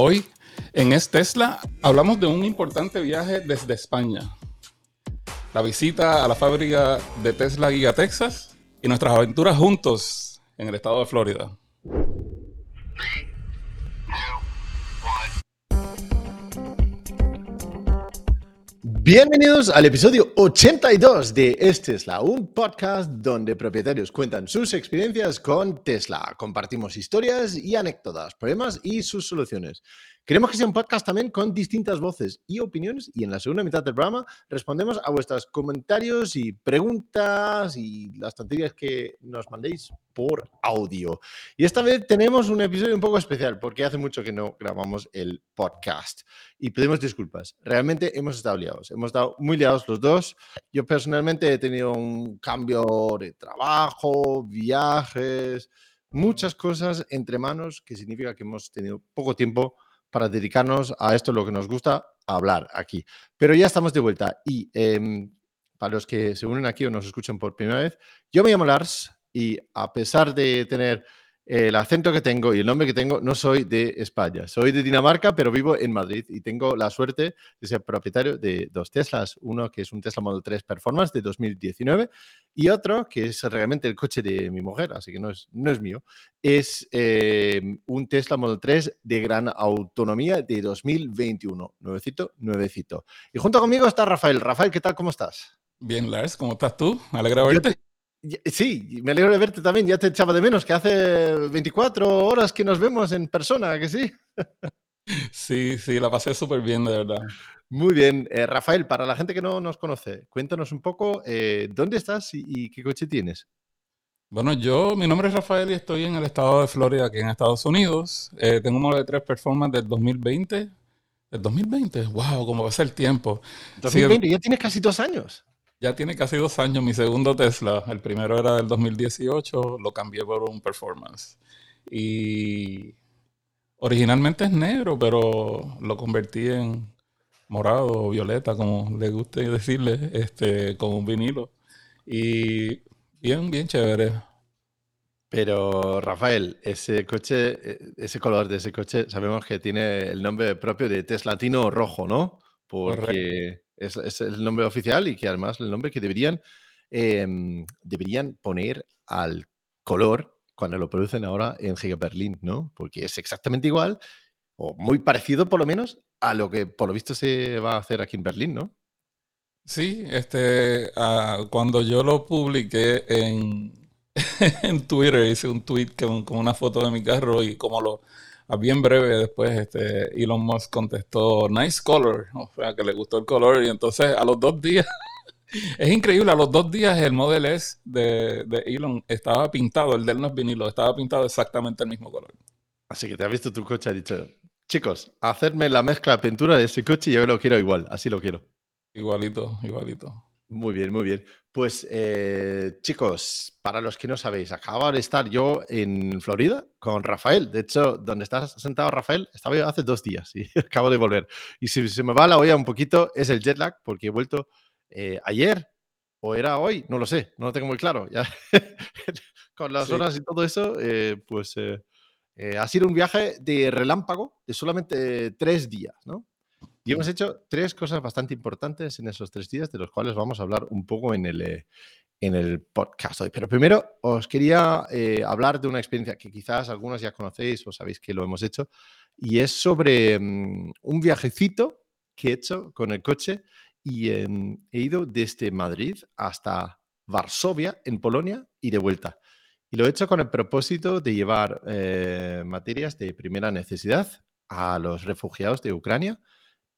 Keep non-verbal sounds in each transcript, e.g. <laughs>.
Hoy en Es Tesla hablamos de un importante viaje desde España. La visita a la fábrica de Tesla Giga Texas y nuestras aventuras juntos en el estado de Florida. Bienvenidos al episodio 82 de Es Tesla, un podcast donde propietarios cuentan sus experiencias con Tesla. Compartimos historias y anécdotas, problemas y sus soluciones. Queremos que sea un podcast también con distintas voces y opiniones y en la segunda mitad del programa respondemos a vuestros comentarios y preguntas y las tonterías que nos mandéis por audio. Y esta vez tenemos un episodio un poco especial porque hace mucho que no grabamos el podcast y pedimos disculpas. Realmente hemos estado liados, hemos estado muy liados los dos. Yo personalmente he tenido un cambio de trabajo, viajes, muchas cosas entre manos que significa que hemos tenido poco tiempo para dedicarnos a esto, lo que nos gusta, hablar aquí. Pero ya estamos de vuelta y em, para los que se unen aquí o nos escuchan por primera vez, yo me llamo Lars y a pesar de tener el acento que tengo y el nombre que tengo, no soy de España. Soy de Dinamarca, pero vivo en Madrid y tengo la suerte de ser propietario de dos Teslas. Uno que es un Tesla Model 3 Performance de 2019 y otro que es realmente el coche de mi mujer, así que no es, no es mío. Es eh, un Tesla Model 3 de gran autonomía de 2021. Nuevecito, nuevecito. Y junto conmigo está Rafael. Rafael, ¿qué tal? ¿Cómo estás? Bien, Lars, ¿cómo estás tú? Me alegra verte. Sí, me alegro de verte también. Ya te echaba de menos, que hace 24 horas que nos vemos en persona, que sí. Sí, sí, la pasé súper bien, de verdad. Muy bien. Eh, Rafael, para la gente que no nos conoce, cuéntanos un poco eh, dónde estás y, qué coche tienes. Bueno, yo, mi nombre es Rafael y estoy en el estado de Florida, aquí en Estados Unidos. Eh, tengo un Model 3 Performance del 2020. ¿Del 2020? ¡Wow! ¿Cómo va a ser el tiempo? 2020, ya tienes casi dos años. Ya tiene casi dos años mi segundo Tesla. El primero era del 2018, lo cambié por un Performance. Y originalmente es negro, pero lo convertí en morado o violeta, como le guste decirle, este, con un vinilo. Y bien, bien chévere. Pero Rafael, ese coche, e, ese color de ese coche, sabemos que tiene el nombre propio de Teslatino rojo, ¿no? Porque es, el nombre oficial y que además el nombre que deberían, em, deberían poner al color cuando lo producen ahora en Giga Berlin, ¿no? Porque es exactamente igual o muy parecido por lo menos a lo que por lo visto se va a hacer aquí en Berlín, ¿no? Sí, este, cuando yo lo publiqué en, <laughs> en Twitter, hice un tweet con, con, una foto de mi carro y como lo, bien breve después este, Elon Musk contestó, nice color, o sea, que le gustó el color y entonces a los dos días, <laughs> es increíble, a los dos días el Model S de, de Elon estaba pintado, el del no es vinilo, estaba pintado exactamente el mismo color. Así que te has visto tu coche y has dicho, chicos, hacerme la mezcla de pintura de ese coche y yo lo quiero igual, así lo quiero. Igualito, igualito. Muy bien, muy bien. Pues eh, chicos, para los que no sabéis, acabo de estar yo en Florida con Rafael. De hecho, donde estás sentado Rafael, estaba yo hace dos días y <laughs> acabo de volver. Y si se me va la olla un poquito, es el jet lag, porque he vuelto eh, ayer o era hoy, no lo sé, no lo tengo muy claro. Ya, <laughs> con las horas y todo eso, eh, pues ha sido un viaje de relámpago de solamente tres días, ¿no? Y hemos hecho tres cosas bastante importantes en esos tres días, de los cuales vamos a hablar un poco en el, eh, en el podcast hoy. Pero primero os quería eh, hablar de una experiencia que quizás algunos ya conocéis o sabéis que lo hemos hecho, y es sobre mm, un viajecito que he hecho con el coche y em, he ido desde Madrid hasta Varsovia, en Polonia, y de vuelta. Y lo he hecho con el propósito de llevar eh, materias de primera necesidad a los refugiados de Ucrania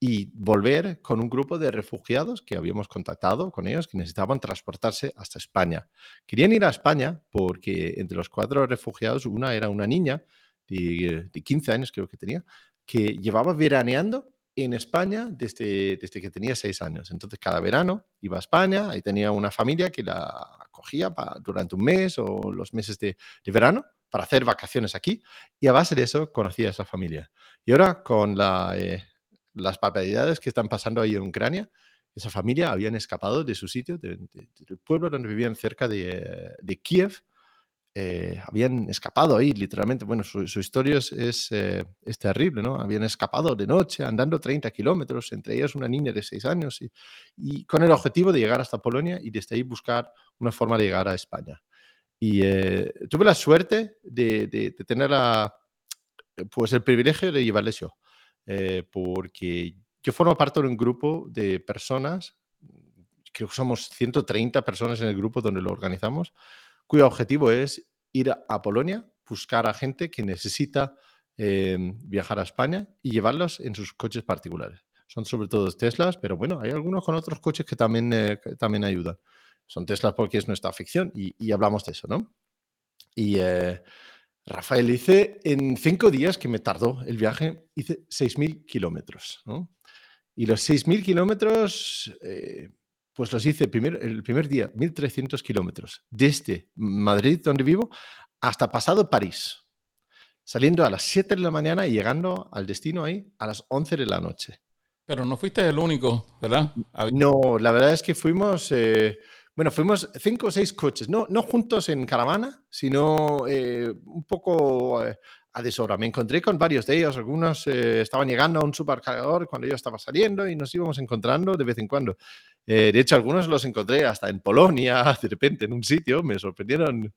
y volver con un grupo de refugiados que habíamos contactado con ellos que necesitaban transportarse hasta España. Querían ir a España porque entre los cuatro refugiados una era una niña de, 15 años creo que tenía, que llevaba veraneando en España desde, desde que tenía seis años. Entonces cada verano iba a España y tenía una familia que la acogía durante un mes o los meses de, de verano para hacer vacaciones aquí y a base de eso conocía a esa familia. Y ahora con la, eh, las barbaridades que están pasando ahí en Ucrania, esa familia habían escapado de su sitio, del pueblo donde vivían cerca de, Kiev, eh, habían escapado ahí, literalmente. Bueno, su, historia es, eh, es, terrible, ¿no? Habían escapado de noche andando 30 kilómetros, entre ellas una niña de 6 años, y, con el objetivo de llegar hasta Polonia y desde ahí buscar una forma de llegar a España. Y eh, tuve la suerte de, de, tener pues el privilegio de llevarles yo, porque yo formo parte de un grupo de personas, creo que somos 130 personas en el grupo donde lo organizamos, cuyo objetivo es ir a Polonia, buscar a gente que necesita em, viajar a España y llevarlos en sus coches particulares. Son sobre todo Teslas, pero bueno, hay algunos con otros coches que también, eh, también ayudan. Son Teslas porque es nuestra ficción y, hablamos de eso, ¿no? Y eh, Rafael hice en cinco días que me tardó el viaje, hice 6.000 kilómetros, ¿no? Y los 6.000 kilómetros, eh, pues los hice el primer día, 1.300 kilómetros, desde Madrid, donde vivo, hasta pasado París, saliendo a las 7 de la mañana y llegando al destino ahí a las 11 de la noche. Pero no fuiste el único, ¿verdad? No, la verdad es que fuimos, eh, bueno, fuimos cinco o seis coches, no, no juntos en caravana, sino eh, un poco eh, a deshora. Me encontré con varios de ellos, algunos estaban llegando a un supercargador cuando yo estaba saliendo y nos íbamos encontrando de vez en cuando. Eh, de hecho, algunos los encontré hasta en Polonia, <laughs> de repente en un sitio, me sorprendieron.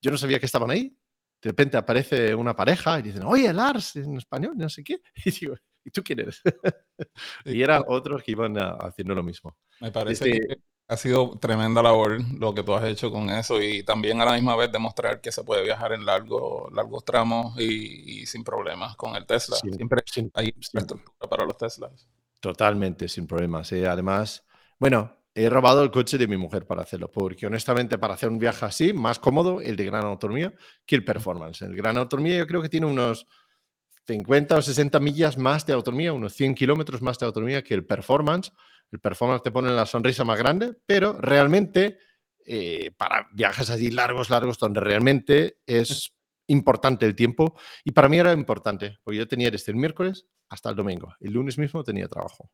Yo no sabía que estaban ahí. De repente aparece una pareja y dicen, oye, Lars, en español, no sé qué. <laughs> Y digo, ¿y tú quién eres? <laughs> y eran otros que iban haciendo lo mismo. Me parece que ha sido tremenda labor lo que tú has hecho con eso y también a la misma vez demostrar que se puede viajar en largo, largos tramos y, sin problemas con el Tesla. Siempre hay infraestructura para los Teslas. Totalmente, sin problemas. ¿eh? Además, bueno, he robado el coche de mi mujer para hacerlo, porque honestamente para hacer un viaje así, más cómodo el de gran autonomía que el performance. El gran autonomía yo creo que tiene unos 50 o 60 millas más de autonomía, unos 100 kilómetros más de autonomía que el performance. El performance te pone la sonrisa más grande, pero realmente eh, para viajes así largos, largos, donde realmente es importante el tiempo, y para mí era importante, porque yo tenía desde el miércoles hasta el domingo. El lunes mismo tenía trabajo.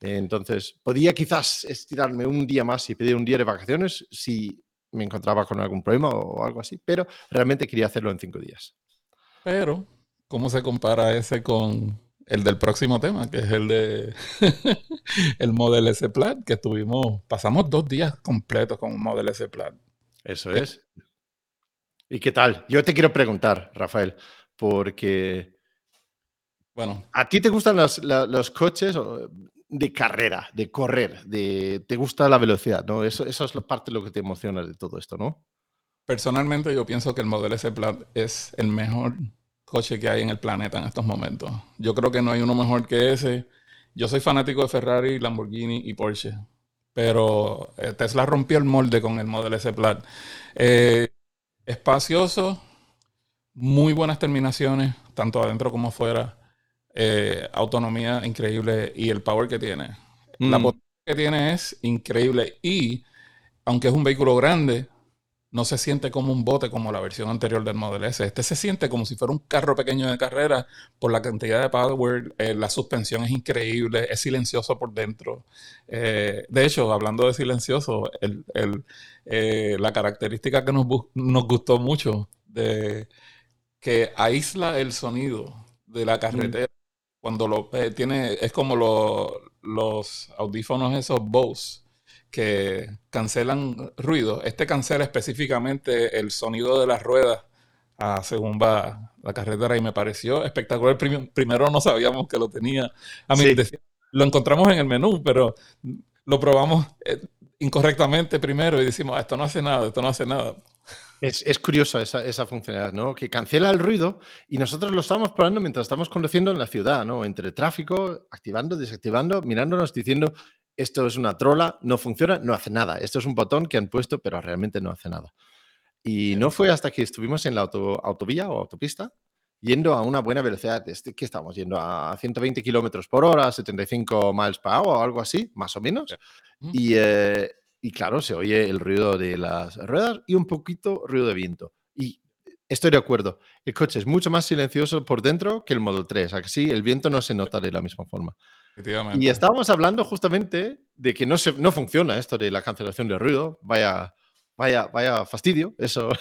Entonces, podía quizás estirarme un día más y pedir un día de vacaciones si me encontraba con algún problema o algo así, pero realmente quería hacerlo en cinco días. Pero, ¿cómo se compara ese con el del próximo tema, que es el de <laughs> el Model S Plat, que estuvimos, pasamos dos días completos con un Model S Plat. Eso es. ¿Y qué tal? Yo te quiero preguntar, Rafael, porque bueno. ¿A ti te gustan los, los, coches? de carrera, de correr, de te gusta la velocidad, ¿no? Eso, eso es la parte de lo que te emociona de todo esto, ¿no? Personalmente yo pienso que el Model S Plaid es el mejor coche que hay en el planeta en estos momentos. Yo creo que no hay uno mejor que ese. Yo soy fanático de Ferrari, Lamborghini y Porsche, pero eh, Tesla rompió el molde con el Model S Plaid. Eh, espacioso, muy buenas terminaciones, tanto adentro como afuera eh, autonomía increíble y el power que tiene. La mm. potencia que tiene es increíble y aunque es un vehículo grande, no se siente como un bote como la versión anterior del Model S. Este se siente como si fuera un carro pequeño de carrera por la cantidad de power. Eh, la suspensión es increíble, es silencioso por dentro. Eh, de hecho, hablando de silencioso, la característica que nos, nos gustó mucho de que aísla el sonido de la mm. carretera cuando lo eh, tiene, es como los audífonos esos Bose que cancelan ruido. Este cancela específicamente el sonido de las ruedas según va la carretera y me pareció espectacular. Primero no sabíamos que lo tenía. A mí lo encontramos en el menú, pero lo probamos eh, incorrectamente primero y decimos, ah, esto no hace nada, esto no hace nada. Es, curioso esa, funcionalidad, ¿no? Que cancela el ruido y nosotros lo estamos probando mientras estamos conduciendo en la ciudad, ¿no? Entre tráfico, activando, desactivando, mirándonos, diciendo, esto es una trola, no funciona, no hace nada. Esto es un botón que han puesto, pero realmente no hace nada. Y no fue hasta que estuvimos en la autovía o autopista, yendo a una buena velocidad. Este, ¿Qué estamos yendo? A 120 kilómetros por hora, 75 miles por hora o algo así, más o menos. Y, eh, y claro, se oye el ruido de las ruedas y un poquito ruido de viento. Y estoy de acuerdo, el coche es mucho más silencioso por dentro que el Model 3, así el viento no se nota de la misma forma. Y estábamos hablando justamente de que no, se, no funciona esto de la cancelación de ruido. Vaya, vaya, vaya fastidio, eso. <laughs>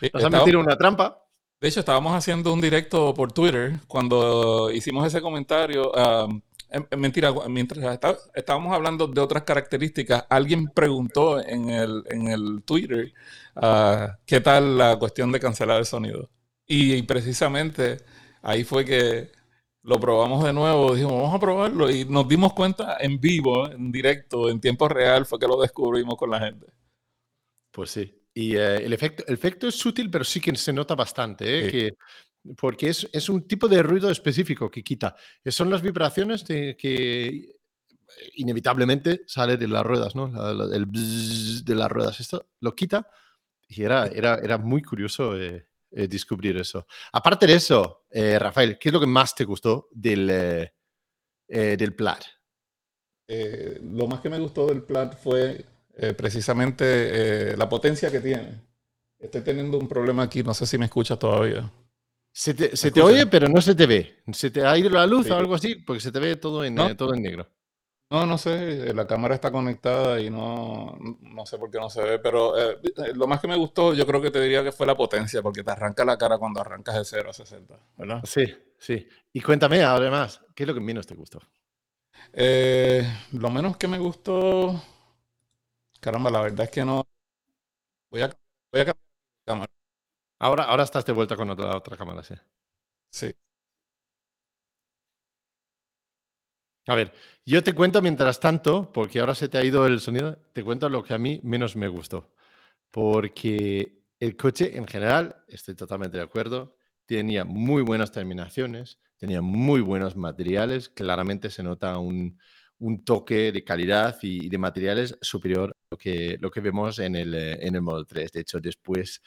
Eh, Nos han metido una trampa. De hecho, estábamos haciendo un directo por Twitter cuando hicimos ese comentario. em, mentira, mientras está- estábamos hablando de otras características, alguien preguntó en el, en el Twitter ah, qué tal la cuestión de cancelar el sonido. Y, y precisamente ahí fue que lo probamos de nuevo, dijimos, vamos a probarlo y nos dimos cuenta en vivo, en directo, en tiempo real, fue que lo descubrimos con la gente. Pues sí. Y eh, el, efecto, el efecto es sutil, pero sí que se nota bastante, ¿eh? Sí. que, porque es, es un tipo de ruido específico que quita. Que son las vibraciones de, que inevitablemente sale de las ruedas, ¿no? La- la- el bzzz de las ruedas. Esto lo quita y era, era, era muy curioso eh, eh, descubrir eso. Aparte de eso, eh, Rafael, ¿qué es lo que más te gustó del, eh, eh, del? Eh, lo más que me gustó del Plat fue precisamente la potencia que tiene. Estoy teniendo un problema aquí, no sé si me escuchas todavía. Se te, se te oye, pero no se te ve. ¿Se te ha ido la luz Sí. o algo así? Porque se te ve todo en, No. todo en negro. No, no sé, eh, la cámara está conectada y no, no sé por qué no se ve, pero eh, eh, lo más que me gustó yo creo que te diría que fue la potencia, porque te arranca la cara cuando arrancas de 0 a 60, ¿verdad? Sí, sí. Y cuéntame, además, ¿qué es lo que menos te gustó? Eh, lo menos que me gustó, caramba, la verdad es que no. Voy a, voy a cambiar la cámara. Ahora, ahora estás de vuelta con otra, otra cámara, sí. Sí. A ver, yo te cuento mientras tanto, porque ahora se te ha ido el sonido, te cuento lo que a mí menos me gustó. Porque el coche en general, estoy totalmente de acuerdo, tenía muy buenas terminaciones, tenía muy buenos materiales, claramente se nota un, un toque de calidad y, y de materiales superior a lo que, lo que vemos en el, eh, en el Model 3. De hecho, después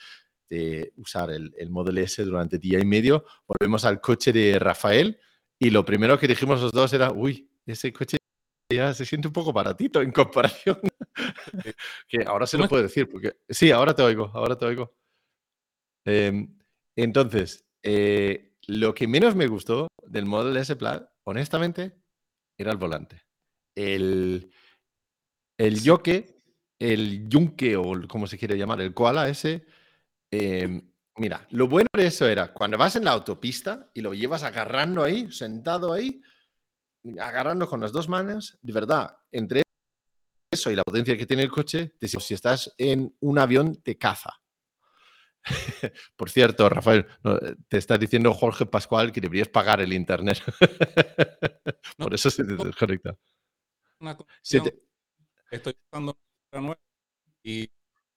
de usar el, el Model S durante día y medio, volvemos al coche de Rafael y lo primero que dijimos los dos era, uy, ese coche ya se siente un poco baratito en comparación. <laughs> que ahora se ¿Tú lo puedo decir, porque sí, ahora te oigo, ahora te oigo. Em, entonces, eh, lo que menos me gustó del Model S Plaid, honestamente, era el volante. El, el yoke, el yunque o como se quiere llamar, el koala ese, em, mira, lo bueno de eso era cuando vas en la autopista y lo llevas agarrando ahí, sentado ahí, agarrando con las dos manos, de verdad, entre eso y la potencia que tiene el coche, te- si estás en un avión de caza. <laughs> Por cierto, Rafael, no, te está diciendo Jorge Pascual que deberías pagar el internet. No, <laughs> Por eso se te desconecta. Una conexión, te- estoy usando y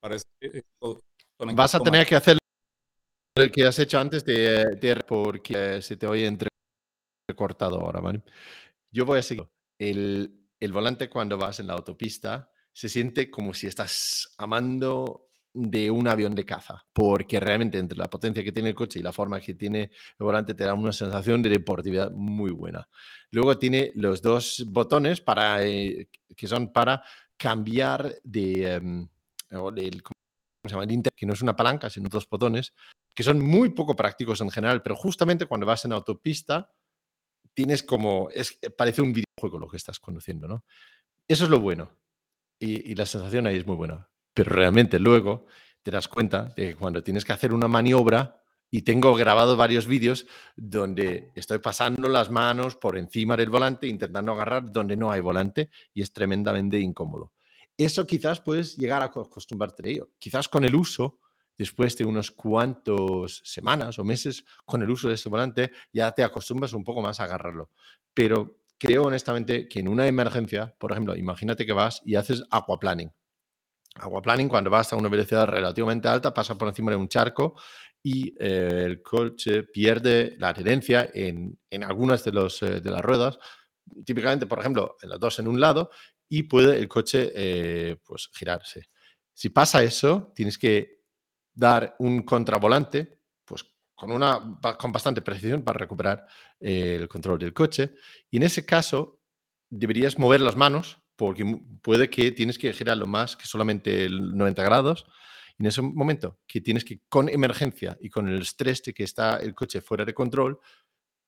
parece que vas a tener que hacer el que has hecho antes de, de- porque se te oye entrecortado ahora, ¿vale? Yo voy a seguir. El, volante cuando vas en la autopista se siente como si estás amando de un avión de caza, porque realmente entre la potencia que tiene el coche y la forma que tiene el volante te da una sensación de deportividad muy buena. Luego tiene los dos botones eh, que son para cambiar de, em, ¿cómo se llama? El que no es una palanca, sino dos botones, que son muy poco prácticos en general, pero justamente cuando vas en autopista tienes como, es, parece un videojuego lo que estás conduciendo, ¿no? Eso es lo bueno. Y, y la sensación ahí es muy buena. Pero realmente luego te das cuenta de que cuando tienes que hacer una maniobra, y tengo grabado varios vídeos donde estoy pasando las manos por encima del volante, intentando agarrar donde no hay volante, y es tremendamente incómodo. Eso quizás puedes llegar a co- acostumbrarte a ello. Quizás con el uso, después de unos cuantos semanas o meses con el uso de ese volante, ya te acostumbras un poco más a agarrarlo. Pero creo honestamente que en una emergencia, por ejemplo, imagínate que vas y haces aquaplaning. Aquaplaning, cuando vas a una velocidad relativamente alta, pasa por encima de un charco y eh, el coche pierde la adherencia en, en algunas de, los, eh, de las ruedas, típicamente, por ejemplo, en las dos en un lado, y puede el coche eh, pues, girarse. Si pasa eso, tienes que dar un contravolante, pues con, una, con bastante precisión para recuperar eh, el control del coche. Y en ese caso, deberías mover las manos, porque puede que tienes que girarlo más que solamente el 90 grados. En ese momento que tienes que, con emergencia y con el estrés de que está el coche fuera de control,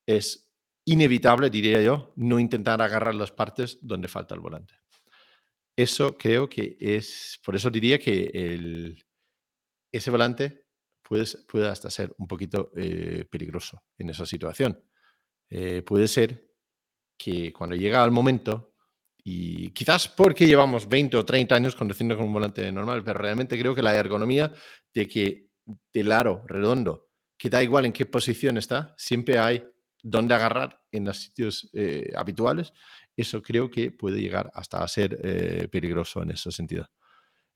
es inevitable, diría yo, no intentar agarrar las partes donde falta el volante. eso creo que es, por eso diría que el, ese volante puede, hasta ser un poquito eh, peligroso en esa situación. Eh, puede ser que cuando llega el momento, y quizás porque llevamos 20 o 30 años conduciendo con un volante normal, pero realmente creo que la ergonomía de que del aro redondo, que da igual en qué posición está, siempre hay donde agarrar en los sitios eh, habituales, eso creo que puede llegar hasta ser eh, peligroso en ese sentido.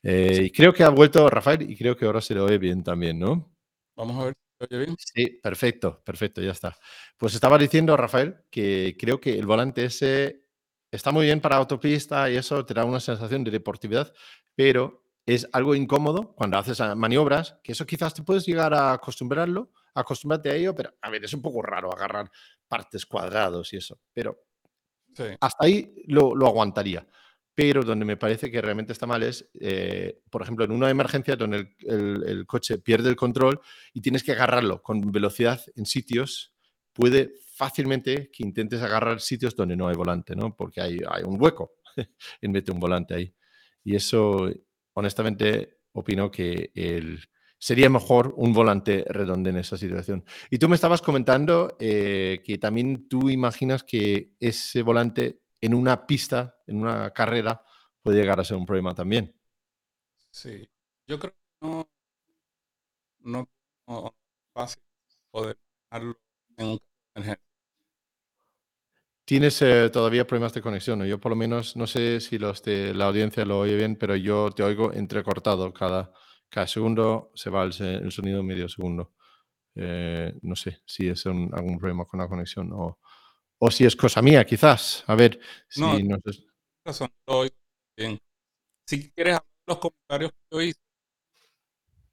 Eh, y creo que ha vuelto Rafael y creo que ahora se lo oye bien también, ¿no? Vamos a ver si se oye bien. Sí, perfecto, perfecto, ya está. Pues estaba diciendo, Rafael, que creo que el volante ese está muy bien para autopista y eso te da una sensación de deportividad, pero es algo incómodo cuando haces maniobras, que eso quizás te puedes llegar a acostumbrarlo, acostumbrarte a ello, pero a ver, es un poco raro agarrar partes cuadrados y eso, pero hasta ahí lo, aguantaría. Pero donde me parece que realmente está mal es, eh, por ejemplo, en una emergencia donde el, coche pierde el control y tienes que agarrarlo con velocidad en sitios, puede fácilmente que intentes agarrar sitios donde no hay volante, ¿no? Porque hay, hay un hueco <laughs> en vez de un volante ahí. Y eso, honestamente, opino que el, sería mejor un volante redondo en esa situación. Y tú me estabas comentando eh, que también tú imaginas que ese volante en una pista, en una carrera, puede llegar a ser un problema también. Sí, yo creo que no, no, es fácil poder en un Tienes eh, todavía problemas de conexión. Yo por lo menos, no sé si los de la audiencia lo oye bien, pero yo te oigo entrecortado cada, cada segundo se va el, sonido medio segundo. Eh, no sé si es algún problema con la conexión o, o, si es cosa mía, quizás. A ver si no, no bien. Si quieres los comentarios que yo hice.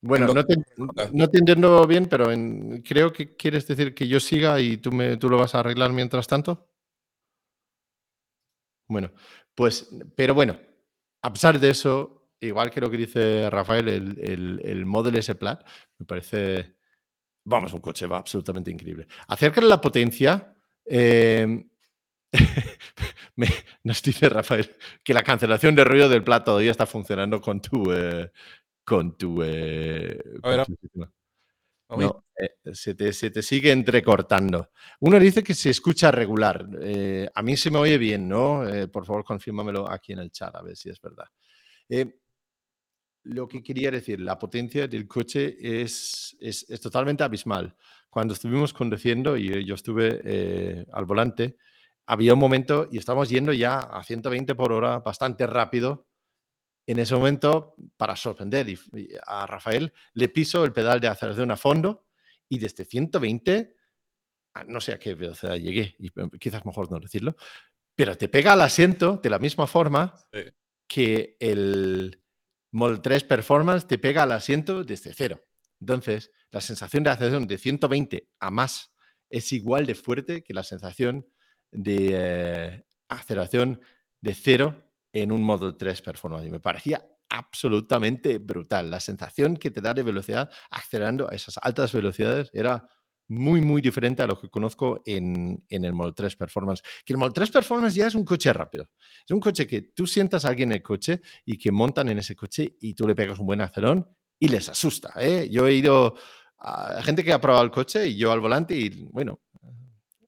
Bueno, no te, no te, entiendo bien, pero creo que quieres decir que yo siga y tú, me, tú lo vas a arreglar mientras tanto. Bueno, pues, pero bueno, a pesar de eso, igual que lo que dice Rafael, el, el, el Model S Plat, me parece, vamos, un coche va absolutamente increíble. Acerca de la potencia, em, <laughs> nos dice Rafael que la cancelación de ruido del Plat todavía está funcionando con tu... Eh, con tu... Eh, no, eh, se, te, se, te, sigue entrecortando. Uno dice que se escucha regular. a mí se me oye bien, ¿no? por favor, confírmamelo aquí en el chat, a ver si es verdad lo que quería decir, la potencia del coche es, es, totalmente abismal. Cuando estuvimos conduciendo y yo estuve eh, al volante, había un momento y estábamos yendo ya a 120 por hora, bastante rápido. En ese momento, para sorprender a Rafael, le piso el pedal de aceleración a fondo y desde 120, no sé a qué velocidad llegué, y quizás mejor no decirlo, pero te pega al asiento de la misma forma que el, Model 3 Performance te pega al asiento desde cero. Entonces, la sensación de aceleración de 120 a más es igual de fuerte que la sensación de eh, aceleración de cero en un Model 3 Performance. Y me parecía absolutamente brutal. La sensación que te da de velocidad acelerando a esas altas velocidades era muy, muy diferente a lo que conozco en, el Model 3 Performance. Que el Model 3 Performance ya es un coche rápido. Es un coche que tú sientas a alguien en el coche y que montan en ese coche y tú le pegas un buen acelerón y les asusta. ¿eh? Yo he ido a gente que ha probado el coche y yo al volante y, bueno,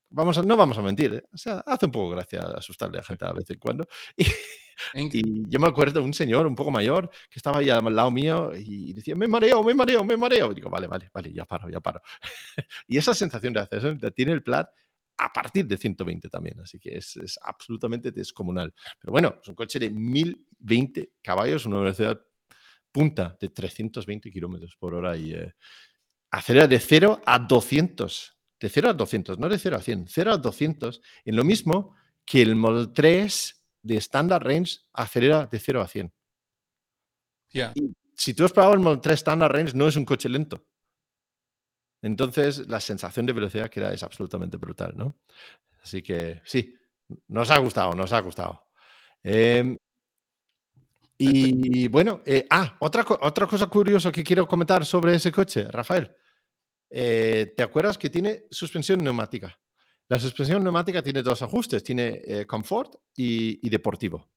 vamos no vamos a mentir, ¿eh? o sea, hace un poco gracia asustarle a gente a vez en cuando. <laughs> Y, yo me acuerdo de un señor un poco mayor que estaba ahí al lado mío y decía, me mareo, me mareo, me mareo. Y digo, vale, vale, vale, ya paro, ya paro. <laughs> y esa sensación de hacer tiene el Plat a partir de 120 también, así que es, es, absolutamente descomunal. Pero bueno, es un coche de 1020 caballos, una velocidad punta de 320 kilómetros por hora y eh, acelera de 0 a 200 de 0 a 200, no de 0 a 100, 0 a 200, en lo mismo que el Model 3 de Standard Range acelera de 0 a 100. si tú has probado el Model 3 Standard Range, no es un coche lento. Entonces, la sensación de velocidad que da es absolutamente brutal, ¿no? Así que sí, nos ha gustado, nos ha gustado. Em, y bueno, eh, ah, otra, otra cosa curiosa que quiero comentar sobre ese coche, Rafael. Eh, ¿te acuerdas que tiene suspensión neumática? La suspensión neumática tiene dos ajustes, tiene eh, confort y, deportivo.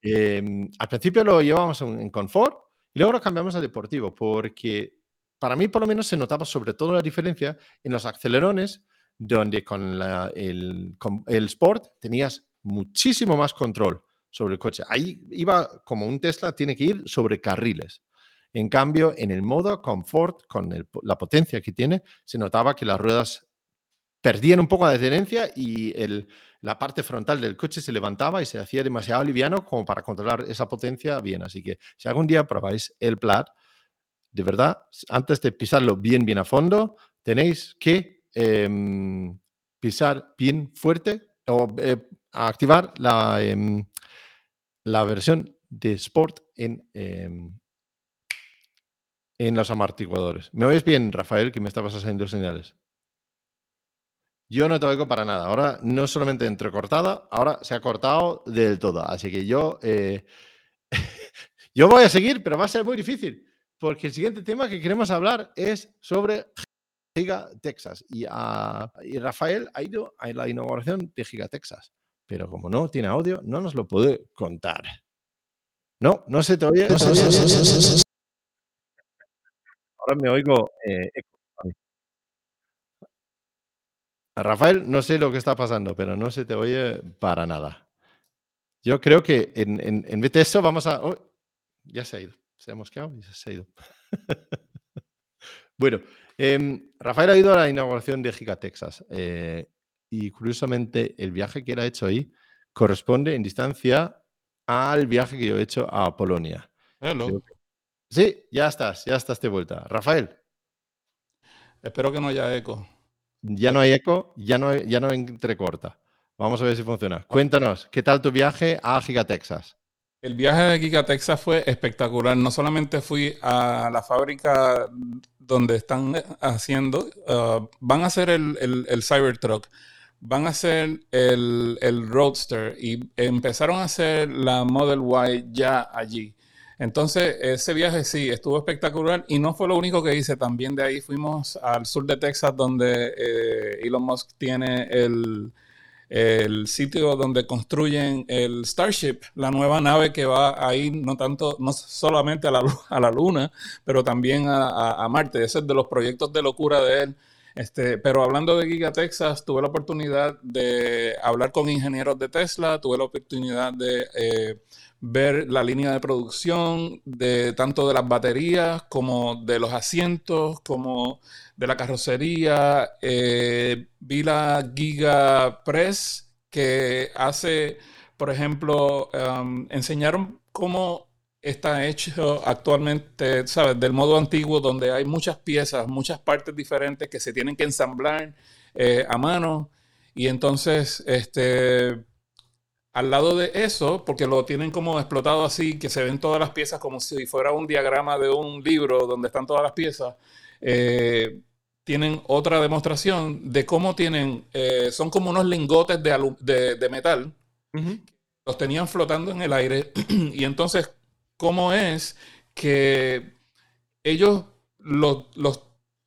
Em, al principio lo llevábamos en, confort y luego lo cambiamos a deportivo, porque para mí por lo menos se notaba sobre todo la diferencia en los acelerones, donde con, el, con el Sport tenías muchísimo más control sobre el coche. Ahí iba como un Tesla, tiene que ir sobre carriles. En cambio, en el modo confort, con la potencia que tiene, se notaba que las ruedas perdían un poco de tenencia y la parte frontal del coche se levantaba y se hacía demasiado liviano como para controlar esa potencia bien. Así que si algún día probáis el Plat, de verdad, antes de pisarlo bien, bien a fondo, tenéis que em, pisar bien fuerte o eh, activar la, em, la versión de Sport en, em, en los amortiguadores. ¿Me oyes bien, Rafael, que me estabas haciendo señales? Yo no te oigo para nada. Ahora no solamente entrecortada, ahora se ha cortado del todo. Así que yo, eh, <laughs> yo voy a seguir, pero va a ser muy difícil, porque el siguiente tema que queremos hablar es sobre Giga Texas. Y, y Rafael ha ido a la inauguración de Giga pero como no tiene audio, no nos lo puede contar. No, no se te oye. Ahora me oigo. Eh, Rafael, no sé lo que está pasando, pero no se te oye para nada. Yo creo que en, en, vez de eso vamos a... Oh, ya se ha ido. Se ha mosqueado y se ha ido. <laughs> bueno, em, Rafael ha ido a la inauguración de Giga Texas eh, y curiosamente el viaje que él ha hecho ahí corresponde en distancia al viaje que yo he hecho a Polonia. Sí, ya estás, ya estás de vuelta. Rafael. Espero que no haya eco. Ya no hay eco, ya no, ya no entrecorta. Vamos a ver si funciona. Cuéntanos, ¿qué tal tu viaje a Giga Texas? El viaje de Giga Texas fue espectacular. No solamente fui a la fábrica donde están haciendo, uh, van a hacer el, el, Cybertruck, van a hacer el, el Roadster y empezaron a hacer la Model Y ya allí. Entonces, ese viaje sí, estuvo espectacular y no fue lo único que hice. También de ahí fuimos al sur de Texas, donde eh, Elon Musk tiene el, sitio donde construyen el Starship, la nueva nave que va a ir no tanto, no solamente a la, a la Luna, pero también a, Marte. Ese es de los proyectos de locura de él. Este, pero hablando de Giga Texas, tuve la oportunidad de hablar con ingenieros de Tesla, tuve la oportunidad de eh, ver la línea de producción de tanto de las baterías como de los asientos, como de la carrocería. Eh, vi la Giga Press que hace, por ejemplo, um, enseñaron cómo está hecho actualmente, ¿sabes? Del modo antiguo donde hay muchas piezas, muchas partes diferentes que se tienen que ensamblar eh, a mano. Y entonces, este, al lado de eso, porque lo tienen como explotado así, que se ven todas las piezas como si fuera un diagrama de un libro donde están todas las piezas, eh, tienen otra demostración de cómo tienen, eh, son como unos lingotes de, metal, los tenían flotando en el aire, <clears throat> y entonces, ¿cómo es que ellos los,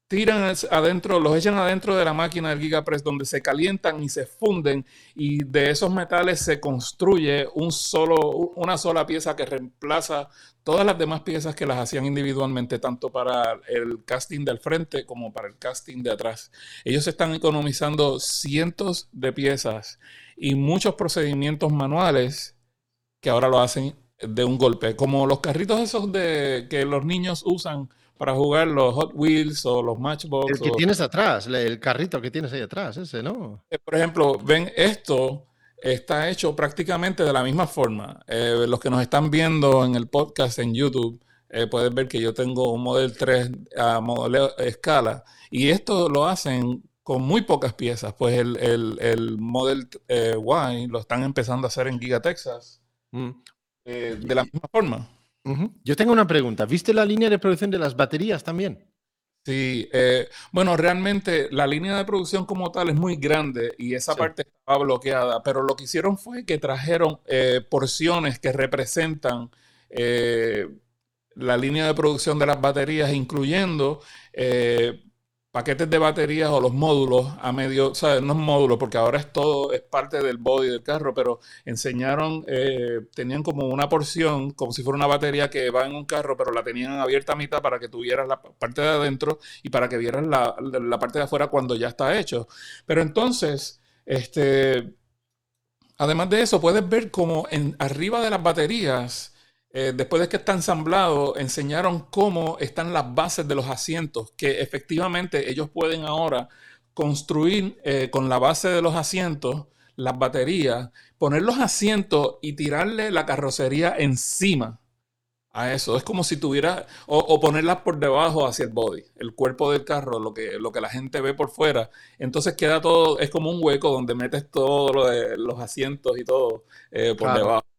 tiran adentro, los echan adentro de la máquina del Gigapress donde se calientan y se funden y de esos metales se construye un solo, una sola pieza que reemplaza todas las demás piezas que las hacían individualmente, tanto para el casting del frente como para el casting de atrás. Ellos están economizando cientos de piezas y muchos procedimientos manuales que ahora lo hacen de un golpe, como los carritos esos de que los niños usan para jugar los Hot Wheels o los Matchbox. El que tienes atrás, el carrito que tienes ahí atrás, ese, ¿no? Eh, por ejemplo, ven, esto está hecho prácticamente de la misma forma. Eh, los que nos están viendo en el podcast en YouTube eh, pueden ver que yo tengo un Model 3 a modelo escala y esto lo hacen con muy pocas piezas. Pues el, el, Model Y lo están empezando a hacer en Giga Texas mm. De la misma forma. Yo tengo una pregunta. ¿Viste la línea de producción de las baterías también? Sí, eh, bueno, realmente la línea de producción como tal es muy grande y esa parte estaba bloqueada, pero lo que hicieron fue que trajeron eh, porciones que representan eh, la línea de producción de las baterías, incluyendo paquetes de baterías o los módulos a medio, sea, no es módulo, porque ahora es todo, es parte del body del carro, pero enseñaron, eh, tenían como una porción, como si fuera una batería que va en un carro, pero la tenían abierta a mitad para que tuvieras la parte de adentro y para que vieras la, la parte de afuera cuando ya está hecho. Pero entonces, este, además de eso, puedes ver como en, arriba de las baterías, eh, después de que está ensamblado, enseñaron cómo están las bases de los asientos, que efectivamente ellos pueden ahora construir eh, con la base de los asientos las baterías, poner los asientos y tirarle la carrocería encima a eso. Es como si tuviera, o, ponerlas por debajo hacia el body, el cuerpo del carro, lo que, lo que la gente ve por fuera. Entonces queda todo, es como un hueco donde metes todos los asientos y todo eh, por debajo.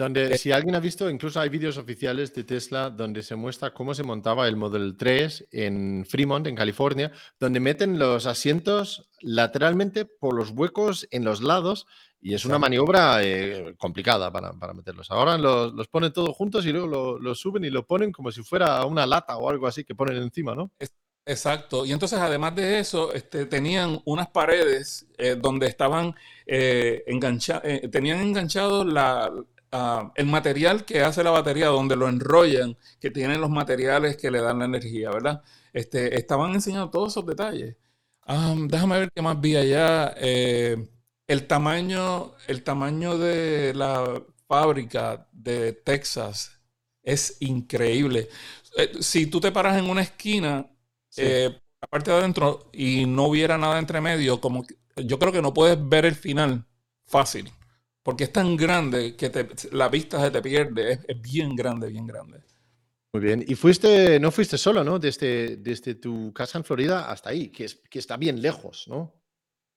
Donde, eh, si alguien ha visto, incluso hay vídeos oficiales de Tesla donde se muestra cómo se montaba el Model 3 en Fremont, en California, donde meten los asientos lateralmente por los huecos en los lados y es una maniobra eh, complicada para, meterlos. Ahora los, los, ponen todos juntos y luego los suben y lo ponen como si fuera una lata o algo así que ponen encima, ¿no? Exacto. Y entonces, además de eso, este, tenían unas paredes eh, donde estaban enganchados, tenían enganchados la, Ah, el material que hace la batería, donde lo enrollan, que tienen los materiales que le dan la energía, ¿verdad? Este, estaban enseñando todos esos detalles. Ah, déjame ver qué más vi allá. Eh, el tamaño, el tamaño de la fábrica de Texas es increíble. Eh, si tú te paras en una esquina, eh, la parte de adentro, y no hubiera nada entre medio, como yo creo que no puedes ver el final fácil. Porque es tan grande que la vista se te pierde. Es, bien grande, bien grande. Muy bien. Y fuiste, no fuiste solo, ¿no? Desde, desde tu casa en Florida hasta ahí, que, es, que está bien lejos, ¿no?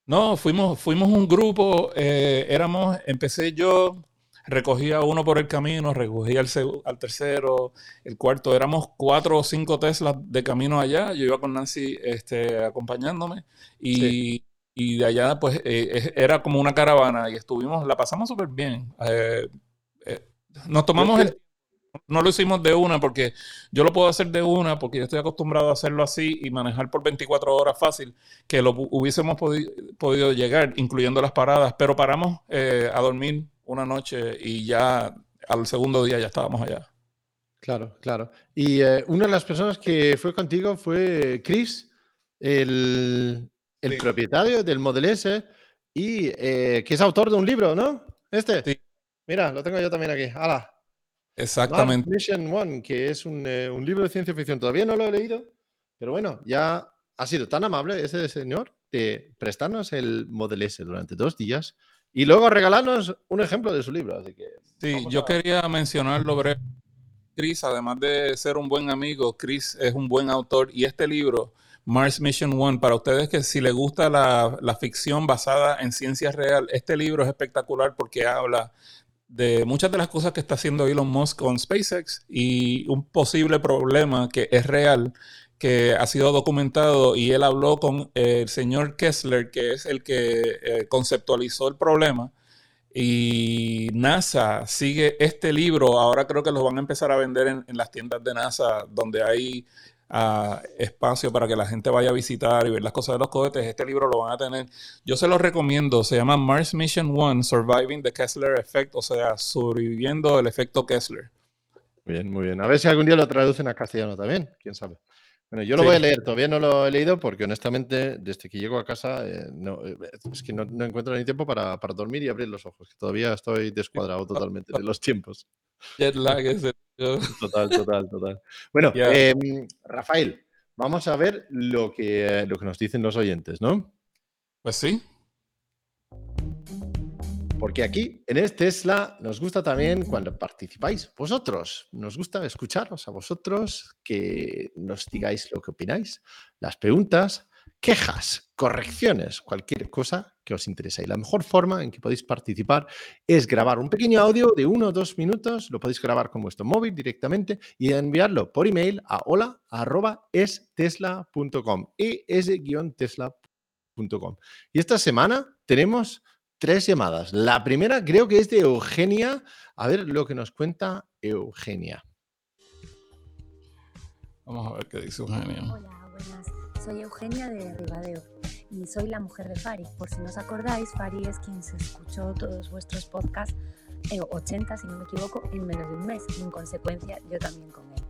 No, fuimos, fuimos un grupo, eh, éramos, empecé yo, recogía uno por el camino, recogía al, al, tercero, el cuarto, éramos cuatro o cinco Teslas de camino allá, yo iba con Nancy este, acompañándome y y de allá, pues, eh, era como una caravana y estuvimos, la pasamos súper bien. Eh, eh, nos tomamos el... No lo hicimos de una porque yo lo puedo hacer de una porque yo estoy acostumbrado a hacerlo así y manejar por 24 horas fácil, que lo hubiésemos podido llegar, incluyendo las paradas, pero paramos a dormir una noche y ya al segundo día ya estábamos allá. Claro, claro. Y una de las personas que fue contigo fue Chris, el, el propietario del Model S y eh, que es autor de un libro, ¿no? Este. Sí. Mira, lo tengo yo también aquí. ¡Hala! Exactamente. Mission One, que es eh, un, libro de ciencia ficción. Todavía no lo he leído, pero bueno, ya ha sido tan amable ese señor de prestarnos el Model S durante dos días y luego regalarnos un ejemplo de su libro. Así que sí, yo quería mencionarlo breve. Chris, además de ser un buen amigo, Chris es un buen autor y este libro Mars Mission One. Para ustedes que si les gusta la, ficción basada en ciencia real, este libro es espectacular porque habla de muchas de las cosas que está haciendo Elon Musk con SpaceX y un posible problema que es real, que ha sido documentado y él habló con el señor Kessler, que es el que eh, conceptualizó el problema. Y NASA sigue este libro, ahora creo que lo van a empezar a vender en, en las tiendas de NASA, donde hay espacio para que la gente vaya a visitar y ver las cosas de los cohetes, este libro lo van a tener. Yo se lo recomiendo, se llama Mars Mission One, Surviving the Kessler Effect, o sea, sobreviviendo el efecto Kessler. Bien, muy bien. A ver si algún día lo traducen a castellano también, quién sabe. Bueno, yo lo voy a leer, todavía no lo he leído porque honestamente desde que llego a casa eh, no, eh, es que no, encuentro ni tiempo para, para, dormir y abrir los ojos, todavía estoy descuadrado <laughs> totalmente de los tiempos. Jet lag es Total, total, total. Bueno, em, Rafael, vamos a ver lo que, lo que nos dicen los oyentes, ¿no? Pues sí. Porque aquí en este Tesla nos gusta también cuando participáis vosotros. Nos gusta escucharos a vosotros, que nos digáis lo que opináis, las preguntas, quejas, correcciones, cualquier cosa que os interese. Y la mejor forma en que podéis participar es grabar un pequeño audio de uno o dos minutos, lo podéis grabar con vuestro móvil directamente y enviarlo por email a hola.estesla.com, es-tesla.com. Y esta semana tenemos tres llamadas. La primera creo que es de Eugenia. A ver lo que nos cuenta Eugenia. Vamos a ver qué dice Eugenia. Hola, buenas soy Eugenia de Ribadeo y soy la mujer de Fari. Por si no os acordáis, Fari es quien se escuchó todos vuestros podcasts, 80 eh, si no me equivoco, en menos de un mes y en consecuencia yo también con él.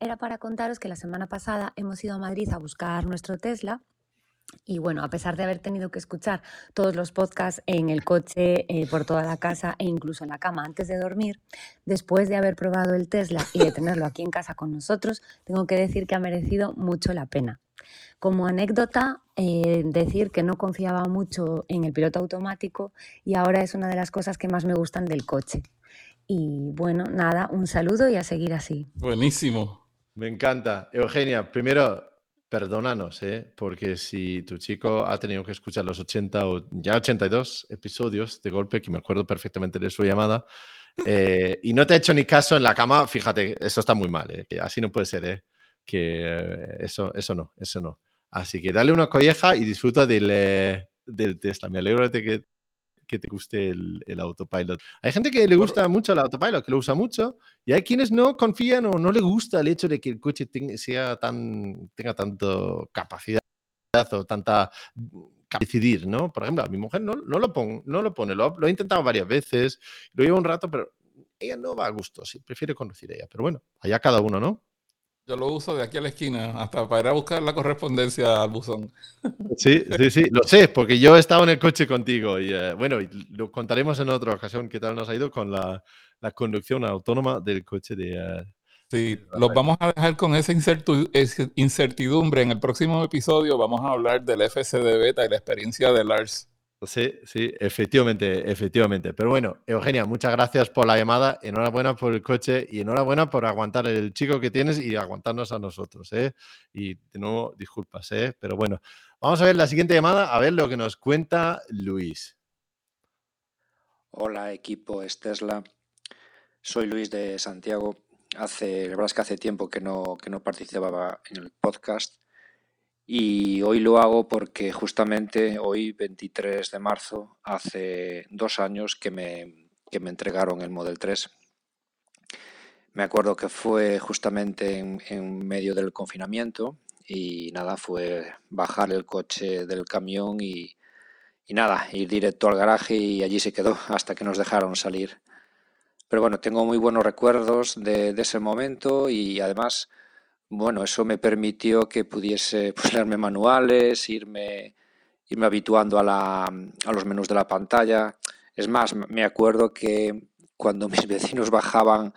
Era para contaros que la semana pasada hemos ido a Madrid a buscar nuestro Tesla y bueno, a pesar de haber tenido que escuchar todos los podcasts en el coche, eh, por toda la casa e incluso en la cama antes de dormir, después de haber probado el Tesla y de tenerlo aquí en casa con nosotros, tengo que decir que ha merecido mucho la pena. Como anécdota, eh, decir que no confiaba mucho en el piloto automático y ahora es una de las cosas que más me gustan del coche. Y bueno, nada, un saludo y a seguir así. Buenísimo. Me encanta. Eugenia, primero, Perdónanos, ¿eh? porque si tu chico ha tenido que escuchar los 80 o ya 82 episodios de golpe, que me acuerdo perfectamente de su llamada, eh, y no te ha hecho ni caso en la cama, fíjate, eso está muy mal, ¿eh? así no puede ser, ¿eh? que eh, eso, eso no, eso no. Así que dale una colleja y disfruta del, del Tesla. Me alegro de que que te guste el, autopilot. Hay gente que le gusta mucho el autopilot, que lo usa mucho, y hay quienes no confían o no le gusta el hecho de que el coche tenga, sea tan, tenga tanto capacidad o tanta decidir, ¿no? Por ejemplo, a mi mujer no, no, lo, pon, no lo pone, lo, lo he intentado varias veces, lo llevo un rato, pero ella no va a gusto, sí, prefiere conducir ella. Pero bueno, allá cada uno, ¿no? Yo lo uso de aquí a la esquina, hasta para ir a buscar la correspondencia al buzón. <laughs> Sí, sí, sí, lo sé, porque yo he estado en el coche contigo y eh, bueno, lo contaremos en otra ocasión qué tal nos ha ido con la, la conducción autónoma del coche de... Uh, sí, los vamos a dejar con esa incertidumbre. En el próximo episodio vamos a hablar del FCD Beta y la experiencia de Lars. Sí, sí, efectivamente, efectivamente. Pero bueno, Eugenia, muchas gracias por la llamada, enhorabuena por el coche y enhorabuena por aguantar el chico que tienes y aguantarnos a nosotros. ¿eh? Y de nuevo, disculpas, ¿eh? pero bueno, vamos a ver la siguiente llamada, a ver lo que nos cuenta Luis. Hola, equipo es Tesla. Soy Luis de Santiago. Hace, la verdad es que hace tiempo que no, que no participaba en el podcast y hoy lo hago porque justamente hoy, 23 de marzo, hace dos años que me, que me entregaron el Model 3. Me acuerdo que fue justamente en, en, medio del confinamiento y nada, fue bajar el coche del camión y, y nada, ir directo al garaje y allí se quedó hasta que nos dejaron salir. Pero bueno, tengo muy buenos recuerdos de, de ese momento y además bueno, eso me permitió que pudiese <laughs> pues, leerme manuales, irme, irme habituando a, la, a los menús de la pantalla. Es más, me acuerdo que cuando mis <laughs> vecinos bajaban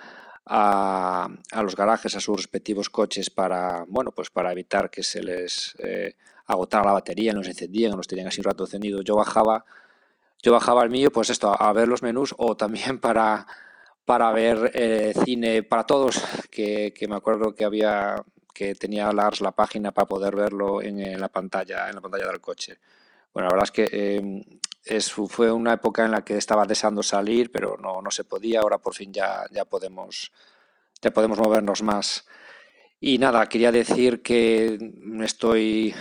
a, a, los garajes, a sus respectivos coches para, bueno, pues para evitar que se les eh, agotara la batería, no se encendían, los tenían así un rato encendidos, yo bajaba, yo bajaba al mío, pues esto, a, a ver los menús o también <laughs> para para ver eh, cine para todos, que, me acuerdo que había que tenía Lars la página para poder verlo en, la pantalla, en la pantalla del coche. Bueno, la verdad es que em, es, fue una época en la que estaba deseando salir, pero no, no se podía. Ahora por fin ya, ya podemos ya podemos movernos más. Y nada, quería decir que estoy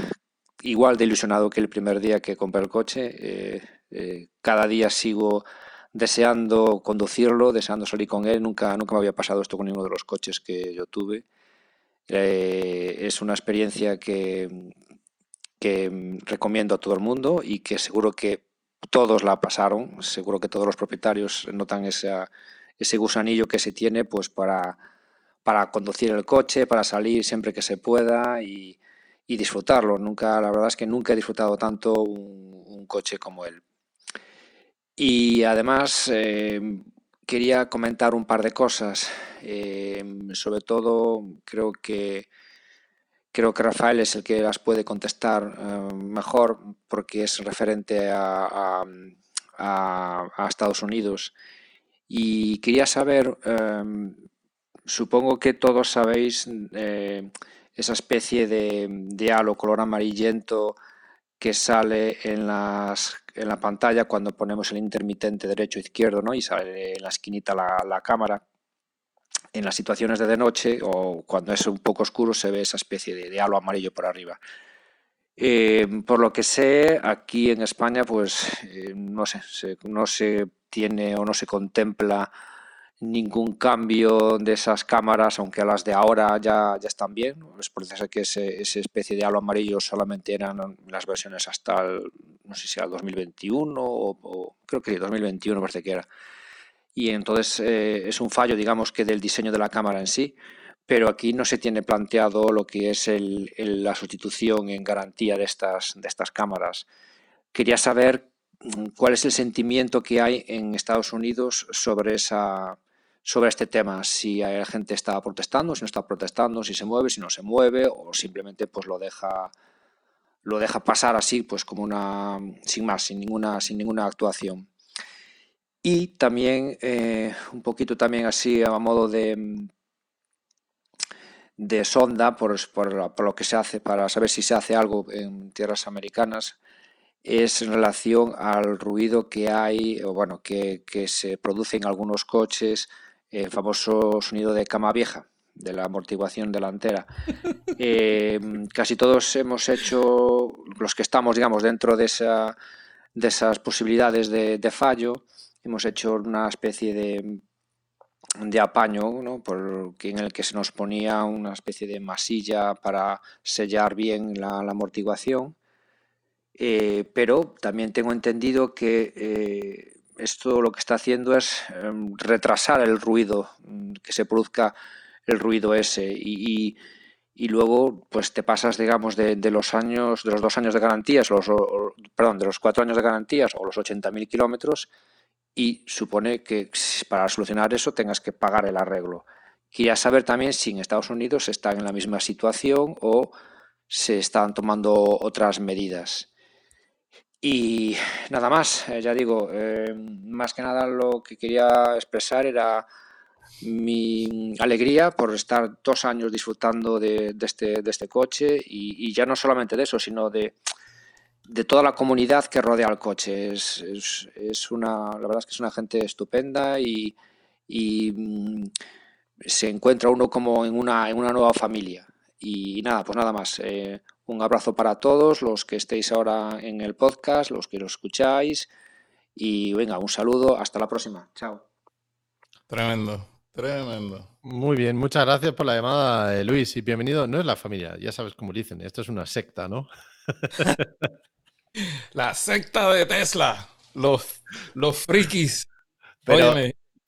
igual de ilusionado que el primer día que compré el coche. Eh, eh, cada día sigo deseando conducirlo, deseando salir con él. Nunca, nunca me había pasado esto con ninguno de los coches que yo tuve. Eh, es una experiencia que, que recomiendo a todo el mundo y que seguro que todos la pasaron. Seguro que todos los propietarios notan ese gusanillo que se tiene pues para, para conducir el coche, para salir siempre que se pueda y, y disfrutarlo. Nunca, la verdad es que nunca he disfrutado tanto un, un coche como él. Y además eh, quería comentar un par de cosas. Eh, sobre todo creo que creo que Rafael es el que las puede contestar eh, mejor porque es referente a, Estados Unidos. Y quería saber, supongo que todos sabéis esa especie de, de halo color amarillento que sale en, las, en la pantalla cuando ponemos el intermitente derecho-izquierdo ¿no? y sale en la esquinita la, cámara. En las situaciones de de noche o cuando es un poco oscuro se ve esa especie de, halo amarillo por arriba. Eh, por lo que sé, aquí en España, pues eh, no sé, no se tiene o no se contempla ningún cambio de esas cámaras, aunque las de ahora ya, ya están bien. Es por eso que ese, esa especie de halo amarillo solamente eran las versiones hasta el, no sé si era el 2021 o, creo que 2021 parece que era. Y entonces eh, es un fallo, digamos, que del diseño de la cámara en sí, pero aquí no se tiene planteado lo que es la sustitución en garantía de estas, de estas cámaras. Quería saber mm, cuál es el sentimiento que hay en Estados Unidos sobre esa, sobre este tema, si la gente está protestando, si no está protestando, si se mueve, si no se mueve, o simplemente pues lo deja lo deja pasar así, pues como una sin más, sin ninguna, sin ninguna actuación. Y también eh, un poquito también así a modo de de sonda por, por, por, lo que se hace para saber si se hace algo en tierras americanas es en relación al ruido que hay o bueno que, que se produce en algunos coches el famoso sonido de cama vieja, de la amortiguación delantera. <laughs> Em, casi todos hemos hecho, los que estamos, digamos, dentro de, esa, de esas posibilidades de, fallo, hemos hecho una especie de, de apaño, ¿no? Por, en el que se nos ponía una especie de masilla para sellar bien la, amortiguación. Eh, pero también tengo entendido que eh, esto lo que está haciendo es em, retrasar el ruido, mm, que se produzca el ruido ese. Y, luego pues te pasas digamos de, los años de los dos años de garantías los, perdón de los cuatro años de garantías o los 80.000 kilómetros y supone que para solucionar eso tengas que pagar el arreglo. Quería saber también si en Estados Unidos están en la misma situación o se están tomando otras medidas y nada más, eh, ya digo, eh, más que nada lo que quería expresar era mi alegría por estar dos años disfrutando de, este, de este, coche y, ya no solamente de eso, sino de, de, toda la comunidad que rodea al coche. Es, es, una, la verdad es que es una gente estupenda y, y mm, se encuentra uno como en una, en una nueva familia. Y nada, pues nada más. Eh, un abrazo para todos los que estéis ahora en el podcast, los que lo escucháis. Y venga, un saludo. Hasta la próxima. Chao. Tremendo, tremendo. Muy bien, muchas gracias por la llamada, eh, Luis. Y bienvenido. No es la familia, ya sabes cómo dicen. Esto es una secta, ¿no? <laughs> la secta de Tesla. Los, los frikis.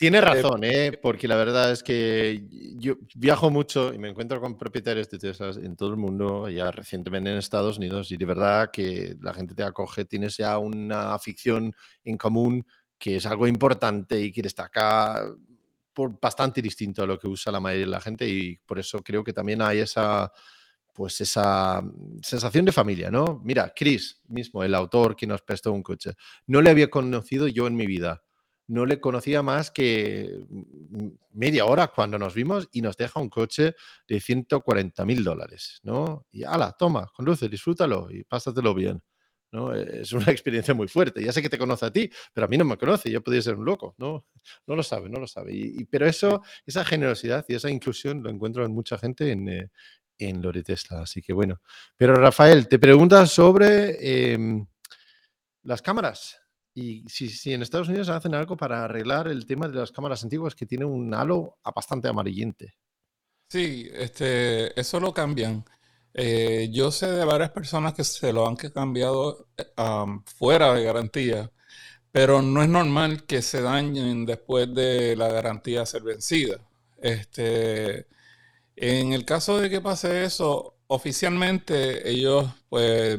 Tiene eh, razón, ¿eh? porque la verdad es que yo viajo mucho y me encuentro con propietarios de Tesla en todo el mundo, ya recientemente en Estados Unidos, y de verdad que la gente te acoge, tienes ya una afición en común que es algo importante y que destaca por bastante distinto a lo que usa la mayoría de la gente y por eso creo que también hay esa pues esa sensación de familia, ¿no? Mira, Chris mismo, el autor que nos prestó un coche, no le había conocido yo en mi vida no le conocía más que media hora cuando nos vimos y nos deja un coche de 140 mil dólares, ¿no? Y ala, toma, conduce, disfrútalo y pásatelo bien. ¿no? Es una <laughs> experiencia muy fuerte. Ya sé que te conoce a ti, pero a mí no me conoce. Yo podría ser un loco, ¿no? No lo sabe, no lo sabe. Y, pero eso, esa generosidad y esa inclusión lo encuentro en mucha gente en, eh. Así que bueno. Pero Rafael, te preguntas sobre em, las cámaras. Y si, en Estados Unidos hacen algo para arreglar el tema de las cámaras antiguas que tienen un halo bastante amarillente. Sí, este, eso lo cambian. Eh, yo sé de varias personas que se lo han cambiado eh, fuera de garantía, pero no es normal que se dañen después de la garantía ser vencida. Este, en el caso de que pase eso, oficialmente ellos pues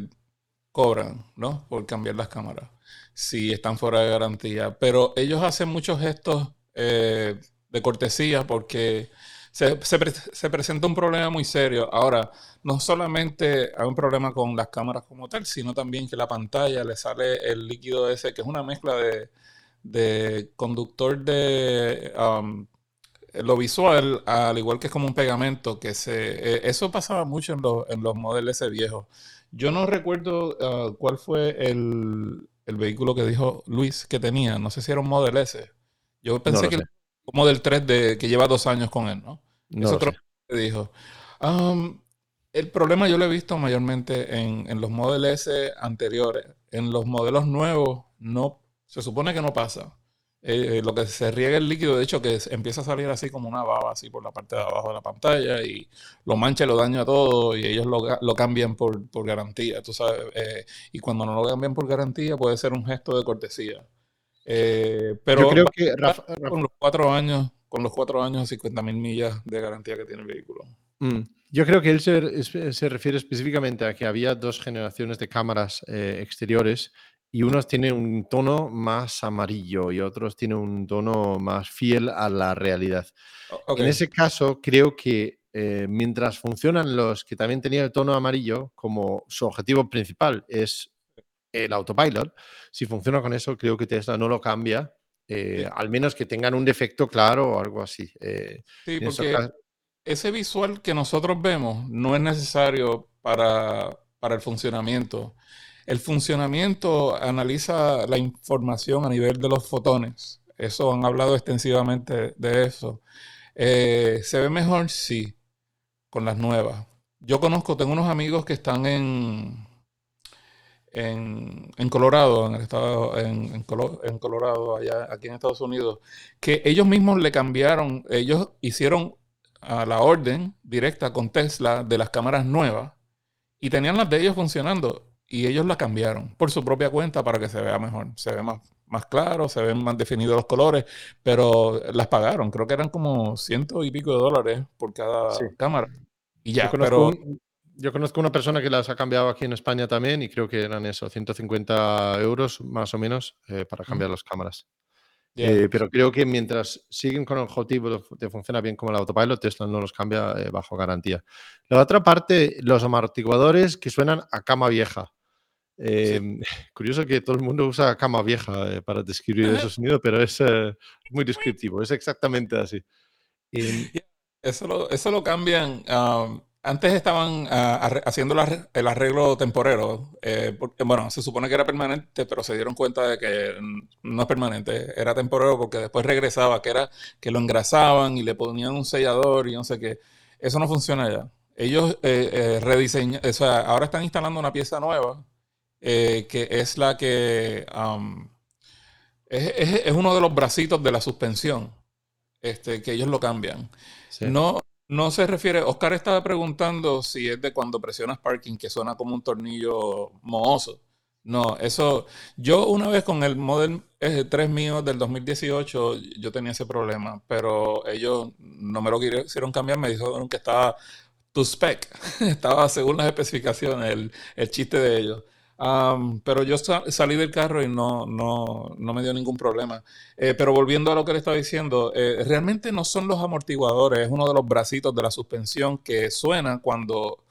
cobran, ¿no? Por cambiar las cámaras si están fuera de garantía. Pero ellos hacen muchos gestos eh, de cortesía porque se, presenta un problema muy serio. Ahora, no solamente hay un problema con las cámaras como tal, sino también que la pantalla le sale el líquido ese, que es una mezcla de, conductor de um, lo visual, al igual que es como un pegamento, que se... Eh, eso pasaba mucho en, los, en los modelos ese viejos. Yo no recuerdo uh, cuál fue el, el vehículo que dijo Luis que tenía. No sé si era un Model S. Yo pensé que era un Model 3 de, que lleva dos años con él, ¿no? no es otro que dijo. Um, el problema yo lo he visto mayormente en, en, los Model S anteriores. En los modelos nuevos no se supone que no pasa. Eh, lo que se riega el líquido, de hecho, que empieza a salir así como una baba, así por la parte de abajo de la pantalla, y lo mancha y lo daña todo, y ellos lo, cambian por, garantía, tú sabes. Eh, y cuando no lo cambian por garantía, puede ser un gesto de cortesía. Eh, pero Yo creo que con los cuatro años, con los cuatro años, 50 mil millas de garantía que tiene el vehículo. Mm, yo creo que él se, refiere específicamente a que había dos generaciones de cámaras exteriores y unos tienen un tono más amarillo y otros tienen un tono más fiel a la realidad. En ese caso, creo que eh, mientras funcionan los que también tenían el tono amarillo, como su objetivo principal es el autopilot, si funciona con eso, creo que Tesla no lo cambia, eh, al menos que tengan un defecto claro o algo así. Eh, sí, porque ese visual que nosotros vemos no es necesario para, para el funcionamiento. El funcionamiento analiza la información a nivel de los fotones. Eso han hablado extensivamente de eso. Eh, ¿Se ve mejor? Sí, con las nuevas. Yo conozco, tengo unos amigos que están en, en, Colorado, en el estado, en, en, Colorado, allá, aquí en Estados Unidos, que ellos mismos le cambiaron, ellos hicieron a la orden directa con Tesla de las cámaras nuevas y tenían las de ellos funcionando y ellos la cambiaron por su propia cuenta para que se vea mejor. Se ve más, más claro, se ven más definidos los colores, pero las pagaron. Creo que eran como ciento y pico de dólares por cada cámara. Y ya, yo pero... yo conozco una persona que las ha cambiado aquí en España también y creo que eran eso, 150 euros más o menos eh, para cambiar las cámaras. Eh, pero creo que mientras siguen con el objetivo de, funcionar bien como el autopilot, Tesla no los cambia eh, bajo garantía. La otra parte, los amortiguadores que suenan a cama vieja. Em, <laughs> curioso que todo el mundo usa cama vieja eh, para describir esos sonidos, pero es muy descriptivo, es exactamente así. Eso, lo, eso lo cambian. Antes estaban ah, haciendo el arreglo temporero. Eh, porque, bueno, se supone que era permanente, pero se dieron cuenta de que no es permanente, era temporero porque después regresaba, que era que lo engrasaban y le ponían un sellador y no sé qué. Eso no funciona ya. Ellos eh, eh rediseñan, o sea, ahora están instalando una pieza nueva eh, que es la que es, uno de los bracitos de la suspensión, este, que ellos lo cambian. No, no se refiere, Oscar estaba preguntando si es de cuando presionas parking que suena como un tornillo mohoso. No, eso, yo una vez con el Model 3 mío del 2018, yo tenía ese problema, pero ellos no me lo quisieron cambiar, me dijeron que estaba to spec, <laughs> estaba según las especificaciones, el, el chiste de ellos pero yo salí del carro y no, no, no, me dio ningún problema. Eh, pero volviendo a lo que le estaba diciendo, eh, realmente no son los amortiguadores, es uno de los bracitos de la suspensión que suena cuando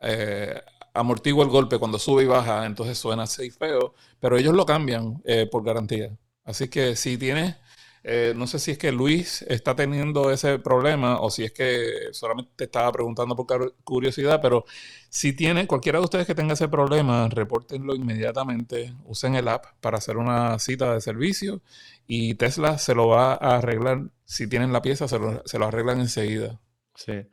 eh, amortigua el golpe, cuando sube y baja, entonces suena así feo, pero ellos lo cambian por garantía. Así que si tienes eh, no sé si es que Luis está teniendo ese problema o si es que solamente te estaba preguntando por curiosidad, pero si tiene cualquiera de ustedes que tenga ese problema, repórtenlo inmediatamente, usen el app para hacer una cita de servicio y Tesla se lo va a arreglar. Si tienen la pieza, se lo, se lo arreglan enseguida. Sí.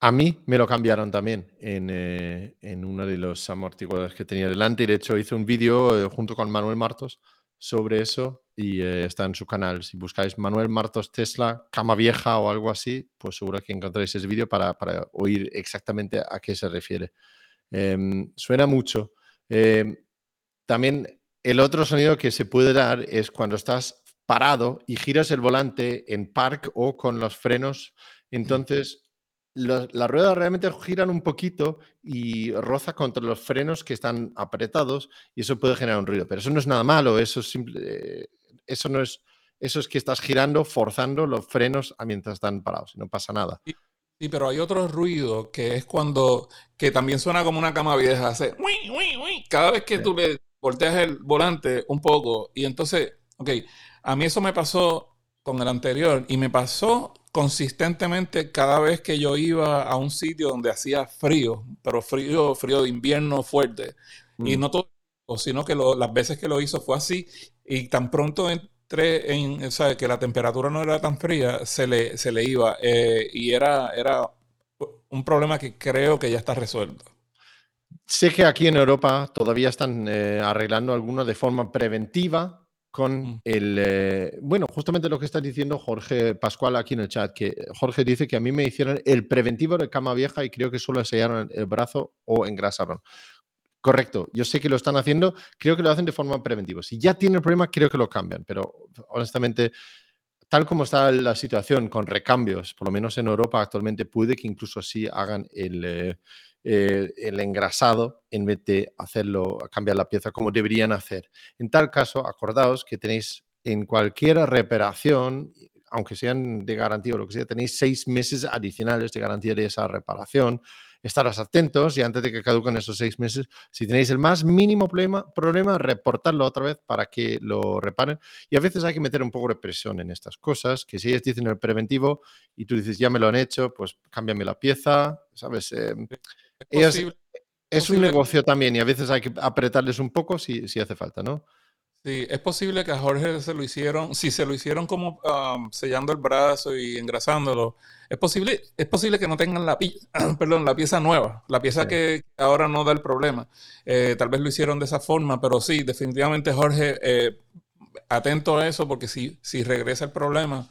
A mí me lo cambiaron también en, eh, en uno de los amortiguadores que tenía delante. Y de hecho hice un vídeo eh, junto con Manuel Martos sobre eso y eh, está en su canal. Si buscáis Manuel Martos Tesla, cama vieja o algo así, pues seguro que encontraréis ese vídeo para, oír exactamente a qué se refiere. Em, suena mucho. Em, también el otro sonido que se puede dar es cuando estás parado y giras el volante en park o con los frenos. Entonces las ruedas realmente giran un poquito y roza contra los frenos que están apretados y eso puede generar un ruido. Pero eso no es nada malo, eso es simple, eso no es, eso es que estás girando, forzando los frenos mientras están parados y no pasa nada. Sí, pero hay otro ruido que es cuando, que también suena como una cama vieja, hace cada vez que tú le volteas el volante un poco y entonces, ok, a mí eso me pasó con el anterior y me pasó consistentemente cada vez que yo iba a un sitio donde hacía frío, pero frío, frío de invierno fuerte. Y mm. no todo, sino que las veces que lo hizo fue así. Y tan pronto entré en, o sea, que la temperatura no era tan fría, se le, se le iba. Eh, y era, era un problema que creo que ya está resuelto. Sé que aquí en Europa todavía están eh, arreglando algunos de forma preventiva con Mm. el... eh, bueno, justamente lo que está diciendo Jorge Pascual aquí en el chat, que Jorge dice que a mí me hicieron el preventivo de cama vieja y creo que solo sellaron el brazo o engrasaron. Correcto, yo sé que lo están haciendo, creo que lo hacen de forma preventiva. Si ya tienen el problema, creo que lo cambian, pero honestamente, tal como está la situación con recambios, por lo menos en Europa actualmente, puede que incluso sí hagan el, eh, eh, engrasado en vez de hacerlo, cambiar la pieza como deberían hacer. En tal caso, acordaos que tenéis en cualquier reparación, aunque sean de garantía o lo que sea, tenéis seis meses adicionales de garantía de esa reparación. Estaros atentos y antes de que caduquen esos seis meses, si tenéis el más mínimo problema, problema, reportarlo otra vez para que lo reparen. Y a veces hay que meter un poco de presión en estas cosas, que si ellos dicen el preventivo y tú dices, ya me lo han hecho, pues cámbiame la pieza, ¿sabes? Eh, Es ellos- posible, es un negocio también y a veces hay que apretarles un poco si, si hace falta, ¿no? Sí, es posible que a Jorge se lo hicieron, si se lo hicieron como um, sellando el brazo y engrasándolo, es posible, es posible que no tengan la, pi- <clears throat> perdón, la pieza nueva, la pieza Sí. que ahora no da el problema. Eh, tal vez lo hicieron de esa forma, pero sí, definitivamente Jorge, eh, atento a eso, porque si, si regresa el problema,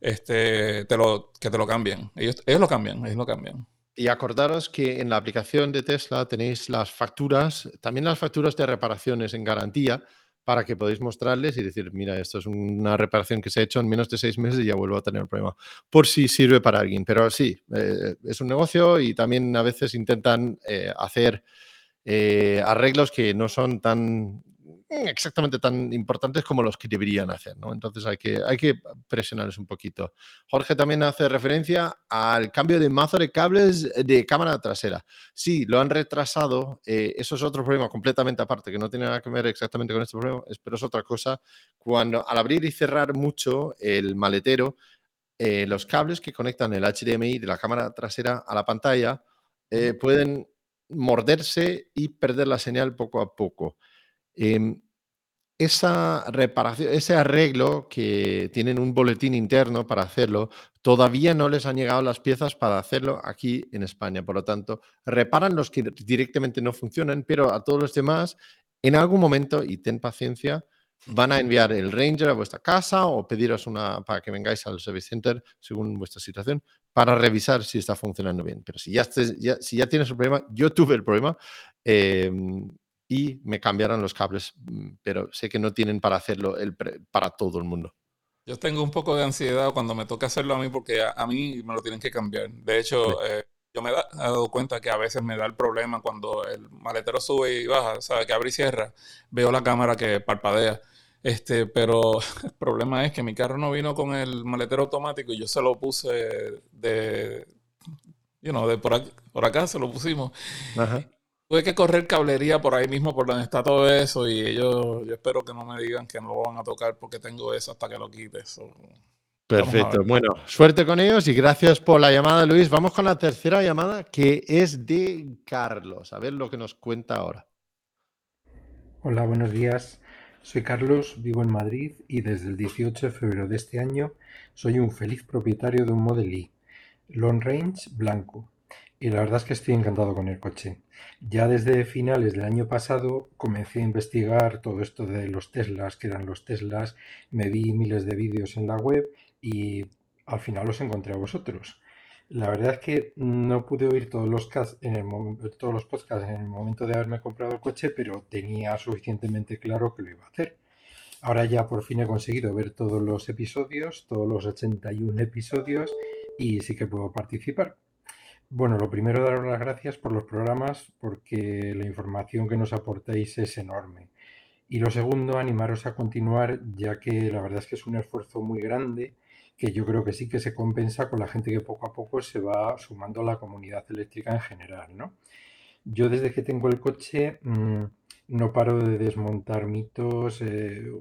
este, te lo, que te lo cambien. Ellos, ellos lo cambian, ellos lo cambian. Y acordaros que en la aplicación de Tesla tenéis las facturas, también las facturas de reparaciones en garantía, para que podáis mostrarles y decir, mira, esto es una reparación que se ha hecho en menos de seis meses y ya vuelvo a tener el problema, por si sirve para alguien. Pero sí, eh, es un negocio y también a veces intentan eh, hacer eh, arreglos que no son tan exactamente tan importantes como los que deberían hacer, ¿no? Entonces hay que, hay que presionarles un poquito. Jorge también hace referencia al cambio de mazo de cables de cámara trasera. Sí, lo han retrasado. eh, eso es otro problema completamente aparte, que no tiene nada que ver exactamente con este problema, pero es otra cosa. Cuando al abrir y cerrar mucho el maletero, eh, los cables que conectan el HDMI de la cámara trasera a la pantalla eh, pueden morderse y perder la señal poco a poco. Em, esa reparación, ese arreglo que tienen un boletín interno para hacerlo, todavía no les han llegado las piezas para hacerlo aquí en España. Por lo tanto, reparan los que directamente no funcionan, pero a todos los demás, en algún momento, y ten paciencia, van a enviar el Ranger a vuestra casa o pediros una para que vengáis al Service Center según vuestra situación para revisar si está funcionando bien. Pero si ya, tienes el problema, yo tuve el problema em, y me cambiaron los cables, mm, pero sé que no tienen para hacerlo el para todo el mundo. Yo tengo un poco de ansiedad cuando me toca hacerlo a mí porque a, a mí me lo tienen que cambiar. De hecho, eh, yo me da- he dado cuenta que a veces me da el problema cuando el maletero sube y baja, ¿sabes? Que abre y cierra. Veo la cámara que parpadea. Este, pero <laughs> el problema es que mi carro no vino con el maletero automático y yo se lo puse de, you know, de por aquí- por acá se lo pusimos. Ajá. Tuve que correr cablería por ahí mismo, por donde está todo eso, y ellos, yo espero que no me digan que no lo van a tocar porque tengo eso hasta que lo quite. so. Perfecto. Bueno, suerte con ellos y gracias por la llamada, Luis. Vamos con la tercera llamada que es de Carlos. A ver lo que nos cuenta ahora. Hola, buenos días. Soy Carlos, vivo en Madrid y desde el 18 de febrero de este año soy un feliz propietario de un Model I Long Range blanco. Y la verdad es que estoy encantado con el coche. Ya desde finales del año pasado comencé a investigar todo esto de los Teslas, que eran los Teslas, me vi miles de vídeos en la web y al final los encontré a vosotros. La verdad es que no pude oír todos los, podcasts en el momento de haberme comprado el coche, pero tenía suficientemente claro que lo iba a hacer. Ahora ya por fin he conseguido ver todos los episodios, todos los 81 episodios, y sí que puedo participar. Bueno, lo primero, daros las gracias por los programas, porque la información que nos aportáis es enorme. Y lo segundo, animaros a continuar, ya que la verdad es que es un esfuerzo muy grande que yo creo que sí que se compensa con la gente que poco a poco se va sumando a la comunidad eléctrica en general, ¿no? Yo desde que tengo el coche mm, no paro de desmontar mitos, eh,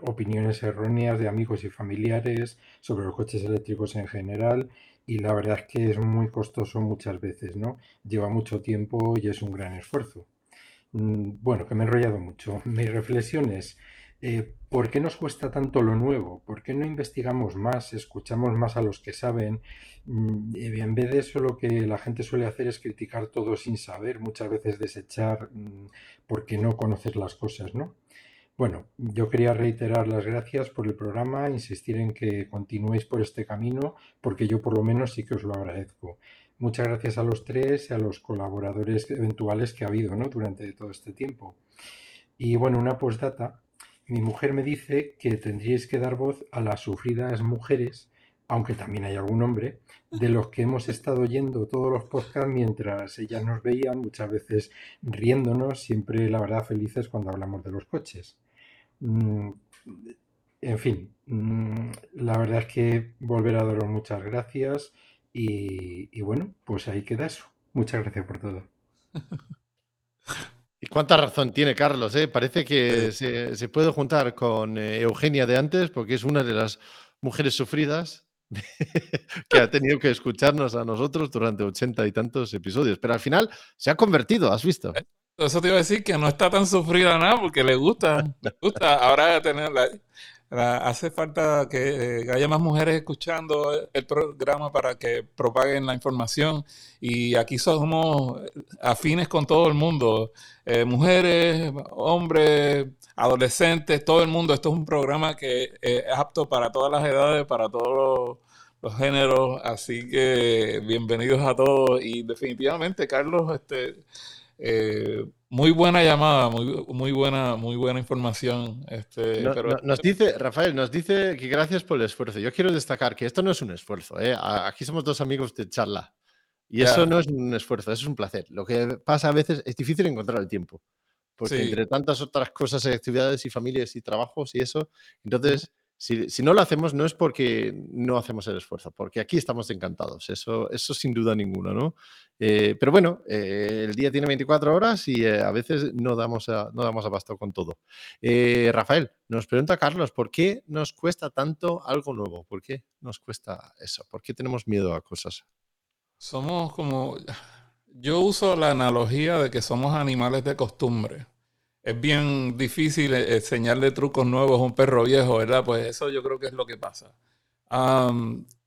opiniones erróneas de amigos y familiares sobre los coches eléctricos en general y la verdad es que es muy costoso muchas veces, ¿no? Lleva mucho tiempo y es un gran esfuerzo. Mm, Bueno, que me he enrollado mucho. <laughs> Mis reflexiones. eh, ¿por qué nos cuesta tanto lo nuevo? ¿Por qué no investigamos más, escuchamos más a los que saben? Mm, En vez de eso, lo que la gente suele hacer es criticar todo sin saber, muchas veces desechar mm, porque no conoces las cosas, ¿no? Bueno, yo quería reiterar las gracias por el programa, insistir en que continuéis por este camino, porque yo por lo menos sí que os lo agradezco. Muchas gracias a los tres y a los colaboradores eventuales que ha habido ¿no? durante todo este tiempo. Y bueno, una postdata. Mi mujer me dice que tendríais que dar voz a las sufridas mujeres, aunque también hay algún hombre, de los que hemos estado oyendo todos los podcasts mientras ellas nos veían, muchas veces riéndonos, siempre la verdad felices cuando hablamos de los coches. Mm, en fin, mm, la verdad es que volver a daros muchas gracias y, bueno, pues ahí queda eso. Muchas gracias por todo. <laughs> Y cuánta razón tiene Carlos, ¿eh? Parece que se, puede juntar con eh, Eugenia de antes, porque es una de las mujeres sufridas <laughs> que ha tenido que escucharnos a nosotros durante ochenta y tantos episodios. Pero al final se ha convertido, ¿has visto? Eh, eso te iba a decir que no está tan sufrida nada porque le gusta. Le gusta. Ahora tenerla. hace falta que, eh, haya más mujeres escuchando el programa para que propaguen la información. Y aquí somos afines con todo el mundo. Eh, mujeres, hombres, adolescentes, todo el mundo. Esto es un programa que es apto para todas las edades, para todos los, géneros. Así que bienvenidos a todos. Y definitivamente, Carlos, este eh, muy buena llamada, muy, muy, buena, muy buena información. Este, nos dice, Rafael, nos dice que gracias por el esfuerzo. Yo quiero destacar que esto no es un esfuerzo. ¿eh? Aquí somos dos amigos de charla. Y eso no es un esfuerzo, eso es un placer. Lo que pasa a veces es difícil encontrar el tiempo. Porque entre tantas otras cosas, actividades y familias y trabajos y eso, entonces si, no lo hacemos no es porque no hacemos el esfuerzo, porque aquí estamos encantados, eso, eso sin duda ninguna, ¿no? Eh, pero bueno, eh, el día tiene 24 horas y eh, a veces no damos, no damos abasto con todo. Rafael, nos pregunta Carlos, ¿por qué nos cuesta tanto algo nuevo? ¿Por qué nos cuesta eso? ¿Por qué tenemos miedo a cosas? Somos como, yo uso la analogía de que somos animales de costumbre es bien difícil eh, enseñarle trucos nuevos a un perro viejo, ¿verdad? Pues eso yo creo que es lo que pasa.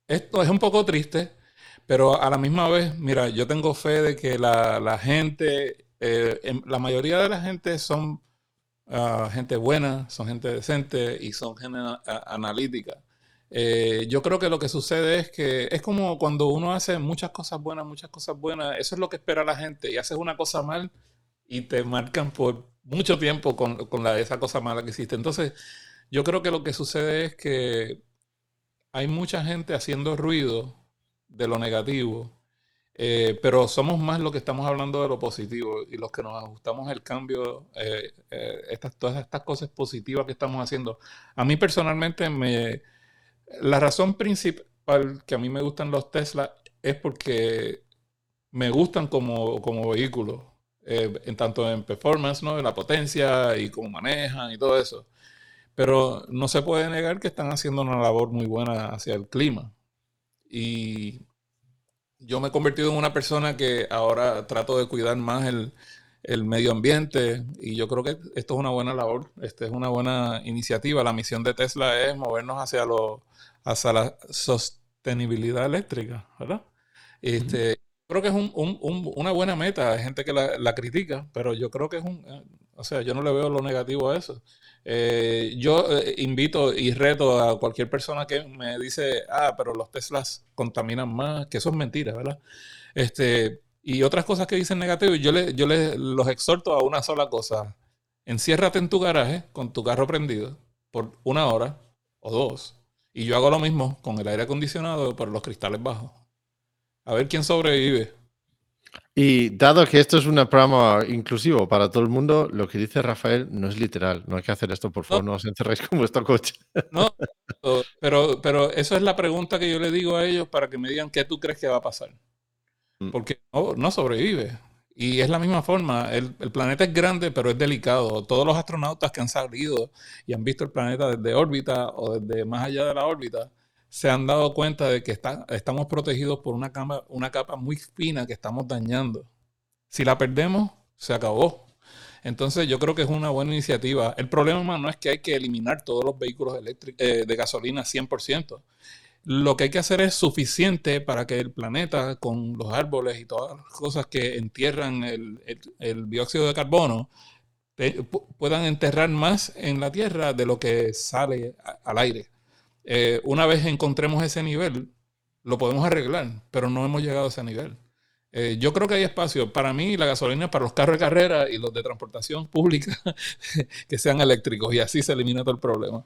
esto es un poco triste, pero a la misma vez, mira, yo tengo fe de que la, gente, eh, la mayoría de la gente son ah, gente buena, son gente decente y son gente analítica. Eh, yo creo que lo que sucede es que es como cuando uno hace muchas cosas buenas, muchas cosas buenas, eso es lo que espera la gente y haces una cosa mal y te marcan por mucho tiempo con, la, esa cosa mala que hiciste. Entonces, yo creo que lo que sucede es que hay mucha gente haciendo ruido de lo negativo, eh, pero somos más los que estamos hablando de lo positivo y los que nos ajustamos el cambio, eh, eh, estas, todas estas cosas positivas que estamos haciendo. A mí personalmente, me, la razón principal que a mí me gustan los Tesla es porque me gustan como, como vehículos. Eh, en tanto en performance, ¿no? En la potencia y cómo manejan y todo eso. Pero no se puede negar que están haciendo una labor muy buena hacia el clima. Y yo me he convertido en una persona que ahora trato de cuidar más el, el medio ambiente y yo creo que esto es una buena labor, esta es una buena iniciativa. La misión de Tesla es movernos hacia, lo, hacia la sostenibilidad eléctrica, ¿verdad? Este, creo que es una buena meta. Hay gente que la, critica, pero yo creo que es un... Eh, o sea, yo no le veo lo negativo a eso. Eh, yo eh, invito y reto a cualquier persona que me dice, ah, pero los Teslas contaminan más, que eso es mentira, ¿verdad? Este, y otras cosas que dicen negativo, yo, le, yo les los exhorto a una sola cosa. Enciérrate en tu garaje con tu carro prendido por una hora o dos. Y yo hago lo mismo con el aire acondicionado por los cristales bajos. A ver quién sobrevive. Y dado que esto es un programa inclusivo para todo el mundo, lo que dice Rafael no es literal. No hay que hacer esto, por favor, no, os encerréis con vuestro coche. <laughs> No, pero, pero eso es la pregunta que yo le digo a ellos para que me digan qué tú crees que va a pasar. Mm. Porque no, sobrevive. Y es la misma forma. El, el, planeta es grande, pero es delicado. Todos los astronautas que han salido y han visto el planeta desde órbita o desde más allá de la órbita se han dado cuenta de que estamos protegidos por una capa, una capa muy fina que estamos dañando. Si la perdemos, se acabó. Entonces yo creo que es una buena iniciativa. El problema no es que hay que eliminar todos los vehículos eh, de gasolina 100%. Lo que hay que hacer es suficiente para que el planeta, con los árboles y todas las cosas que entierran el dióxido de carbono, puedan enterrar más en la tierra de lo que sale al aire. Eh, una vez encontremos ese nivel, lo podemos arreglar, pero no hemos llegado a ese nivel. Eh, yo creo que hay espacio para mí la gasolina para los carros de carrera y los de transportación pública <laughs> que sean eléctricos y así se elimina todo el problema.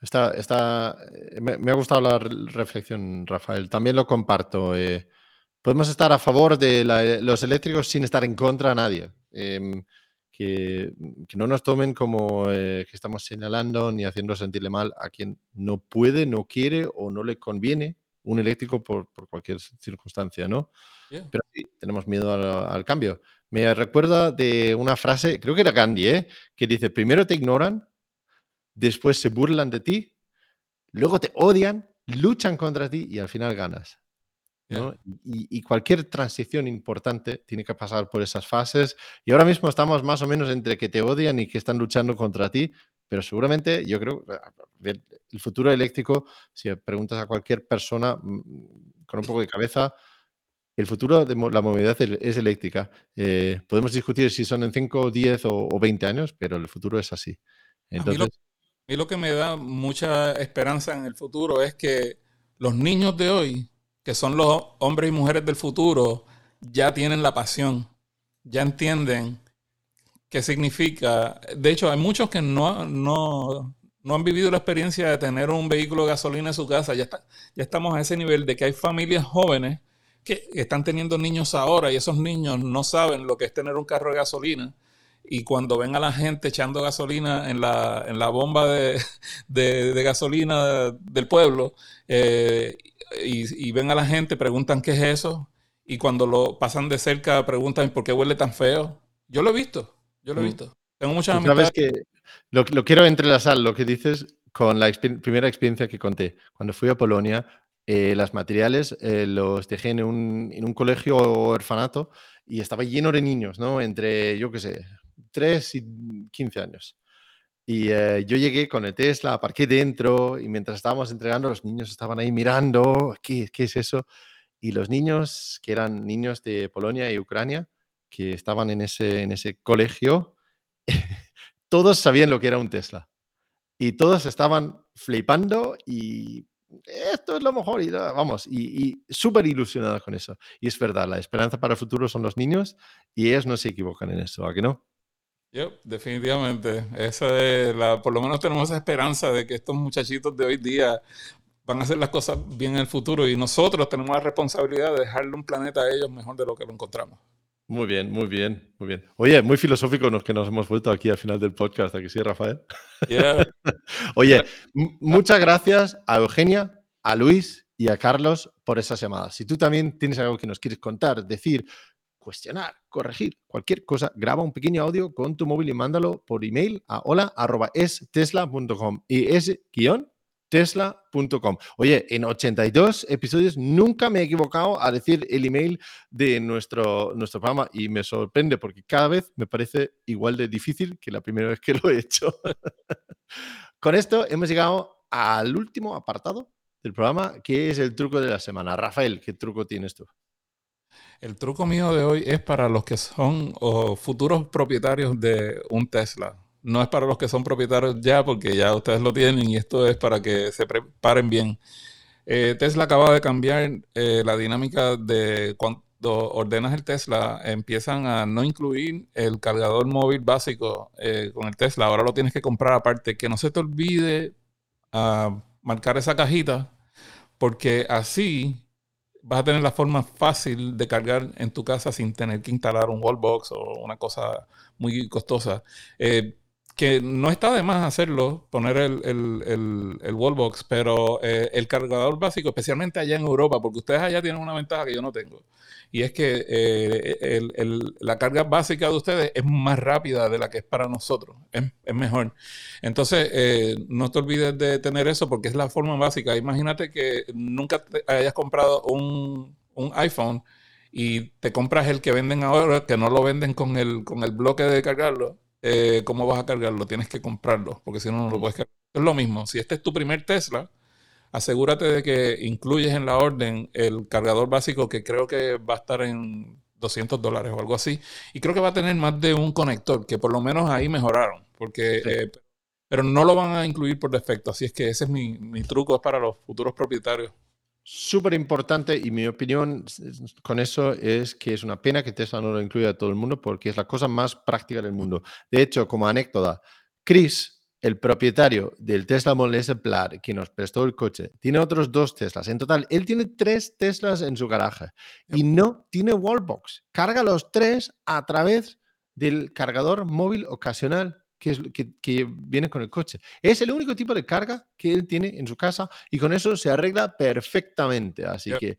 Está, está, eh, me, ha gustado la reflexión, Rafael. También lo comparto. Podemos estar a favor de los eléctricos sin estar en contra de nadie. Em, que, que, no nos tomen como que estamos señalando ni haciendo sentirle mal a quien no puede, no quiere o no le conviene un eléctrico por, por cualquier circunstancia, ¿no? Pero sí, tenemos miedo al, cambio. Me recuerda de una frase, creo que era Gandhi, ¿eh? que dice, primero te ignoran, después se burlan de ti, luego te odian, luchan contra ti y al final ganas. Y, cualquier transición importante tiene que pasar por esas fases. Y ahora mismo estamos más o menos entre que te odian y que están luchando contra ti, pero seguramente yo creo el futuro eléctrico, si preguntas a cualquier persona mm, con un poco de cabeza, el futuro de la movilidad es eléctrica. Eh, podemos discutir si son en 5, 10 o, 20 años, pero el futuro es así. Entonces, a, mí lo, que me da mucha esperanza en el futuro es que los niños de hoy, que son los hombres y mujeres del futuro, ya tienen la pasión, ya entienden qué significa. De hecho, hay muchos que no, no, no han vivido la experiencia de tener un vehículo de gasolina en su casa. Ya, está, ya estamos a ese nivel de que hay familias jóvenes que están teniendo niños ahora y esos niños no saben lo que es tener un carro de gasolina. Y cuando ven a la gente echando gasolina en la, en la bomba de, de, gasolina del pueblo eh, y, y, ven a la gente, preguntan qué es eso. Y cuando lo pasan de cerca, preguntan por qué huele tan feo. Yo lo he visto, yo lo he mm. visto. Tengo muchas amistades. que lo, lo, quiero entrelazar lo que dices con la primera experiencia que conté. Cuando fui a Polonia, eh, los materiales eh, los dejé en un, en un colegio o orfanato y estaba lleno de niños, ¿no? Entre, yo qué sé, 3 y 15 años. Y eh, yo llegué con el Tesla, aparqué dentro y mientras estábamos entregando, los niños estaban ahí mirando, ¿qué, es eso? Y los niños, que eran niños de Polonia y Ucrania, que estaban en ese, en ese colegio, <laughs> todos sabían lo que era un Tesla. Y todos estaban flipando y esto es lo mejor y vamos, y, súper ilusionados con eso. Y es verdad, la esperanza para el futuro son los niños y ellos no se equivocan en eso, ¿a que no? Yo, definitivamente. Esa la, por lo menos tenemos esa esperanza de que estos muchachitos de hoy día van a hacer las cosas bien en el futuro y nosotros tenemos la responsabilidad de dejarle un planeta a ellos mejor de lo que lo encontramos. Muy bien, muy bien, muy bien. Oye, muy filosófico los que nos hemos vuelto aquí al final del podcast, aquí sí, Rafael? <laughs> Oye, muchas gracias a Eugenia, a Luis y a Carlos por esas llamadas. Si tú también tienes algo que nos quieres contar, decir, cuestionar, corregir, cualquier cosa, graba un pequeño audio con tu móvil y mándalo por email a hola.estesla.com y ese guion tesla.com. Oye, en 82 episodios nunca me he equivocado a decir el email de nuestro, nuestro programa y me sorprende porque cada vez me parece igual de difícil que la primera vez que lo he hecho. <laughs> Con esto hemos llegado al último apartado del programa, que es el truco de la semana. Rafael, ¿qué truco tienes tú? El truco mío de hoy es para los que son futuros propietarios de un Tesla no es para los que son propietarios ya, porque ya ustedes lo tienen y esto es para que se preparen bien. Eh, Tesla acaba de cambiar eh, la dinámica de cuando ordenas el Tesla, empiezan a no incluir el cargador móvil básico eh, con el Tesla. Ahora lo tienes que comprar aparte. Que no se te olvide ah, marcar esa cajita, porque así vas a tener la forma fácil de cargar en tu casa sin tener que instalar un wallbox o una cosa muy costosa que no está de más hacerlo, poner el, el, el, wallbox, pero eh, el cargador básico, especialmente allá en Europa, porque ustedes allá tienen una ventaja que yo no tengo, y es que eh, la carga básica de ustedes es más rápida de la que es para nosotros, es, mejor. Entonces, eh, no te olvides de tener eso porque es la forma básica. Imagínate que nunca hayas comprado un, un iPhone y te compras el que venden ahora, que no lo venden con el, con el bloque de cargarlo eh, ¿cómo vas a cargarlo? Tienes que comprarlo, porque si no, no lo puedes cargar. Es lo mismo, si este es tu primer Tesla, asegúrate de que incluyes en la orden el cargador básico que creo que va a estar en 200 dólares o algo así. Y creo que va a tener más de un conector, que por lo menos ahí mejoraron, porque, eh, pero no lo van a incluir por defecto. Así es que ese es mi, mi truco, es para los futuros propietarios. Súper importante y mi opinión con eso es que es una pena que Tesla no lo incluya a todo el mundo porque es la cosa más práctica del mundo. De hecho, como anécdota, Chris, el propietario del Tesla Model S Plaid que nos prestó el coche, tiene otros dos Teslas. En total, él tiene tres Teslas en su garaje y no tiene wallbox. Carga los tres a través del cargador móvil ocasional que, es, que, que, viene con el coche. Es el único tipo de carga que él tiene en su casa y con eso se arregla perfectamente. Así que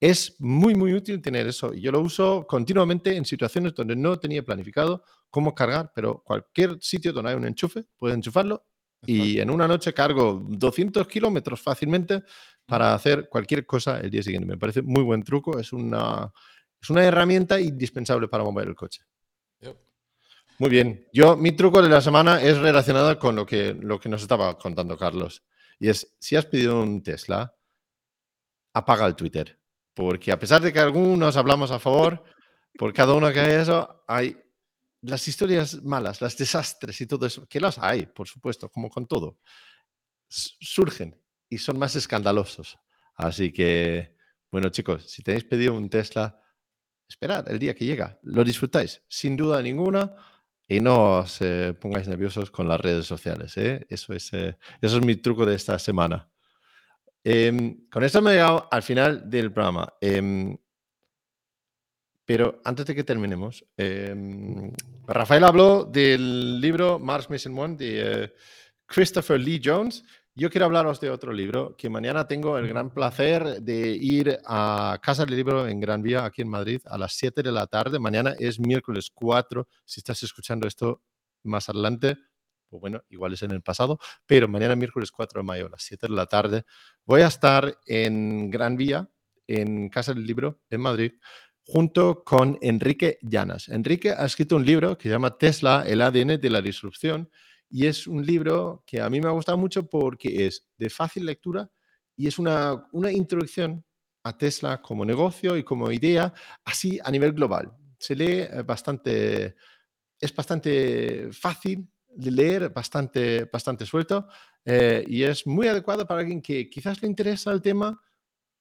es muy, muy útil tener eso. Y yo lo uso continuamente en situaciones donde no tenía planificado cómo cargar, pero cualquier sitio donde hay un enchufe, puede enchufarlo y en una noche cargo 200 kilómetros fácilmente para hacer cualquier cosa el día siguiente. Me parece muy buen truco, es una, es una herramienta indispensable para mover el coche. Muy bien. Yo, mi truco de la semana es relacionado con lo que, lo que nos estaba contando Carlos. Y es, si has pedido un Tesla, apaga el Twitter. Porque a pesar de que algunos hablamos a favor, por cada uno que hay eso, hay las historias malas, las desastres y todo eso, que las hay, por supuesto, como con todo, surgen y son más escandalosos. Así que, bueno chicos, si tenéis pedido un Tesla, esperad el día que llega, lo disfrutáis, sin duda ninguna, y no os eh, pongáis nerviosos con las redes sociales. ¿eh? Eso, es, eh, eso es mi truco de esta semana. Em, con esto me he llegado al final del programa. Em, pero antes de que terminemos, em, Rafael habló del libro Mars Mission One de Christopher Lee Jones. Yo quiero hablaros de otro libro que mañana tengo el gran placer de ir a Casa del Libro en Gran Vía, aquí en Madrid, a las 7 de la tarde. Mañana es miércoles 4. Si estás escuchando esto más adelante, pues bueno, igual es en el pasado, pero mañana miércoles 4 de mayo a las 7 de la tarde voy a estar en Gran Vía, en Casa del Libro, en Madrid, junto con Enrique Llanas. Enrique ha escrito un libro que se llama Tesla, el ADN de la disrupción y es un libro que a mí me ha gustado mucho porque es de fácil lectura y es una, una introducción a Tesla como negocio y como idea, así a nivel global. Se lee bastante, es bastante fácil de leer, bastante, bastante suelto eh, y es muy adecuado para alguien que quizás le interesa el tema,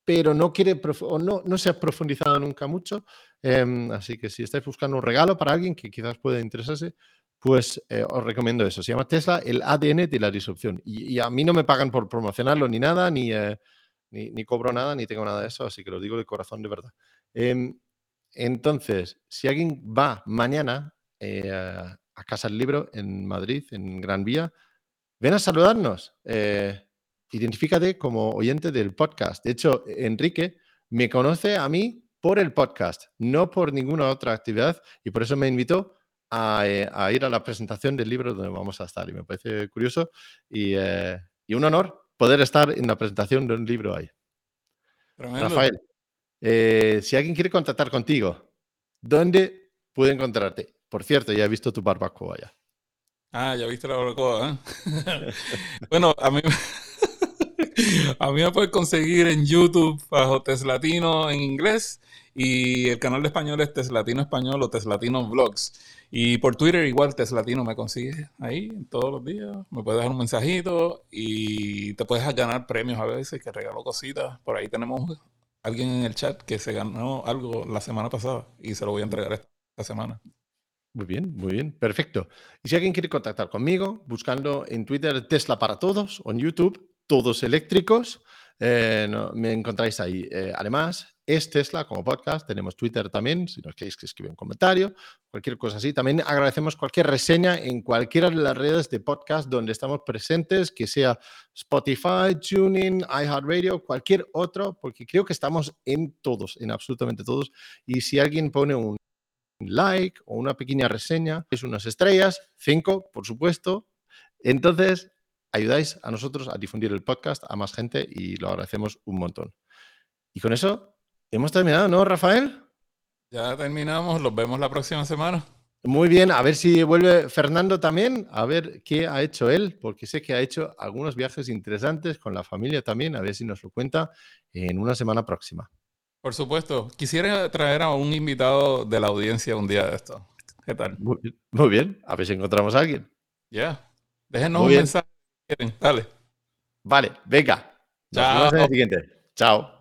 pero no quiere o no, no se ha profundizado nunca mucho. Eh, así que si estáis buscando un regalo para alguien que quizás pueda interesarse, pues eh, os recomiendo eso. Se llama Tesla, el ADN de la disrupción. Y, a mí no me pagan por promocionarlo ni nada, ni, eh, ni, ni, cobro nada, ni tengo nada de eso, así que lo digo de corazón de verdad. Eh, entonces, si alguien va mañana eh, a Casa del Libro en Madrid, en Gran Vía, ven a saludarnos. Identifícate como oyente del podcast. De hecho, Enrique me conoce a mí por el podcast, no por ninguna otra actividad, y por eso me invitó a, eh, a, ir a la presentación del libro donde vamos a estar. Y me parece curioso y, eh, y un honor poder estar en la presentación de un libro ahí. Tremendo. Rafael, eh, si alguien quiere contactar contigo, ¿dónde puede encontrarte? Por cierto, ya he visto tu barbacoa ya. Ah, ya viste la barbacoa. ¿eh? <laughs> bueno, a mí, <laughs> a mí me puedes conseguir en YouTube bajo Teslatino en inglés y el canal de español es Teslatino Español o Teslatino Vlogs. Y por Twitter igual Teslatino me consigue ahí todos los días. Me puedes dejar un mensajito y te puedes ganar premios a veces que regalo cositas. Por ahí tenemos alguien en el chat que se ganó algo la semana pasada y se lo voy a entregar esta semana. Muy bien, muy bien, perfecto. Y si alguien quiere contactar conmigo, buscando en Twitter Tesla para todos o en YouTube, todos eléctricos, eh, me encontráis ahí. Eh, además, es Tesla como podcast, tenemos Twitter también, si nos queréis que escriba un comentario, cualquier cosa así. También agradecemos cualquier reseña en cualquiera de las redes de podcast donde estamos presentes, que sea Spotify, TuneIn, iHeartRadio, cualquier otro, porque creo que estamos en todos, en absolutamente todos. Y si alguien pone un like o una pequeña reseña, es unas estrellas, cinco, por supuesto. Entonces, ayudáis a nosotros a difundir el podcast a más gente y lo agradecemos un montón. Y con eso hemos terminado, ¿no, Rafael? Ya terminamos, los vemos la próxima semana. Muy bien, a ver si vuelve Fernando también, a ver qué ha hecho él, porque sé que ha hecho algunos viajes interesantes con la familia también, a ver si nos lo cuenta en una semana próxima. Por supuesto. Quisiera traer a un invitado de la audiencia un día de esto. ¿Qué tal? Muy, muy bien, a ver si encontramos a alguien. Ya. Déjenos Muy un bien. mensaje. Dale. Vale, venga. Nos Chao. vemos en el siguiente. Chao.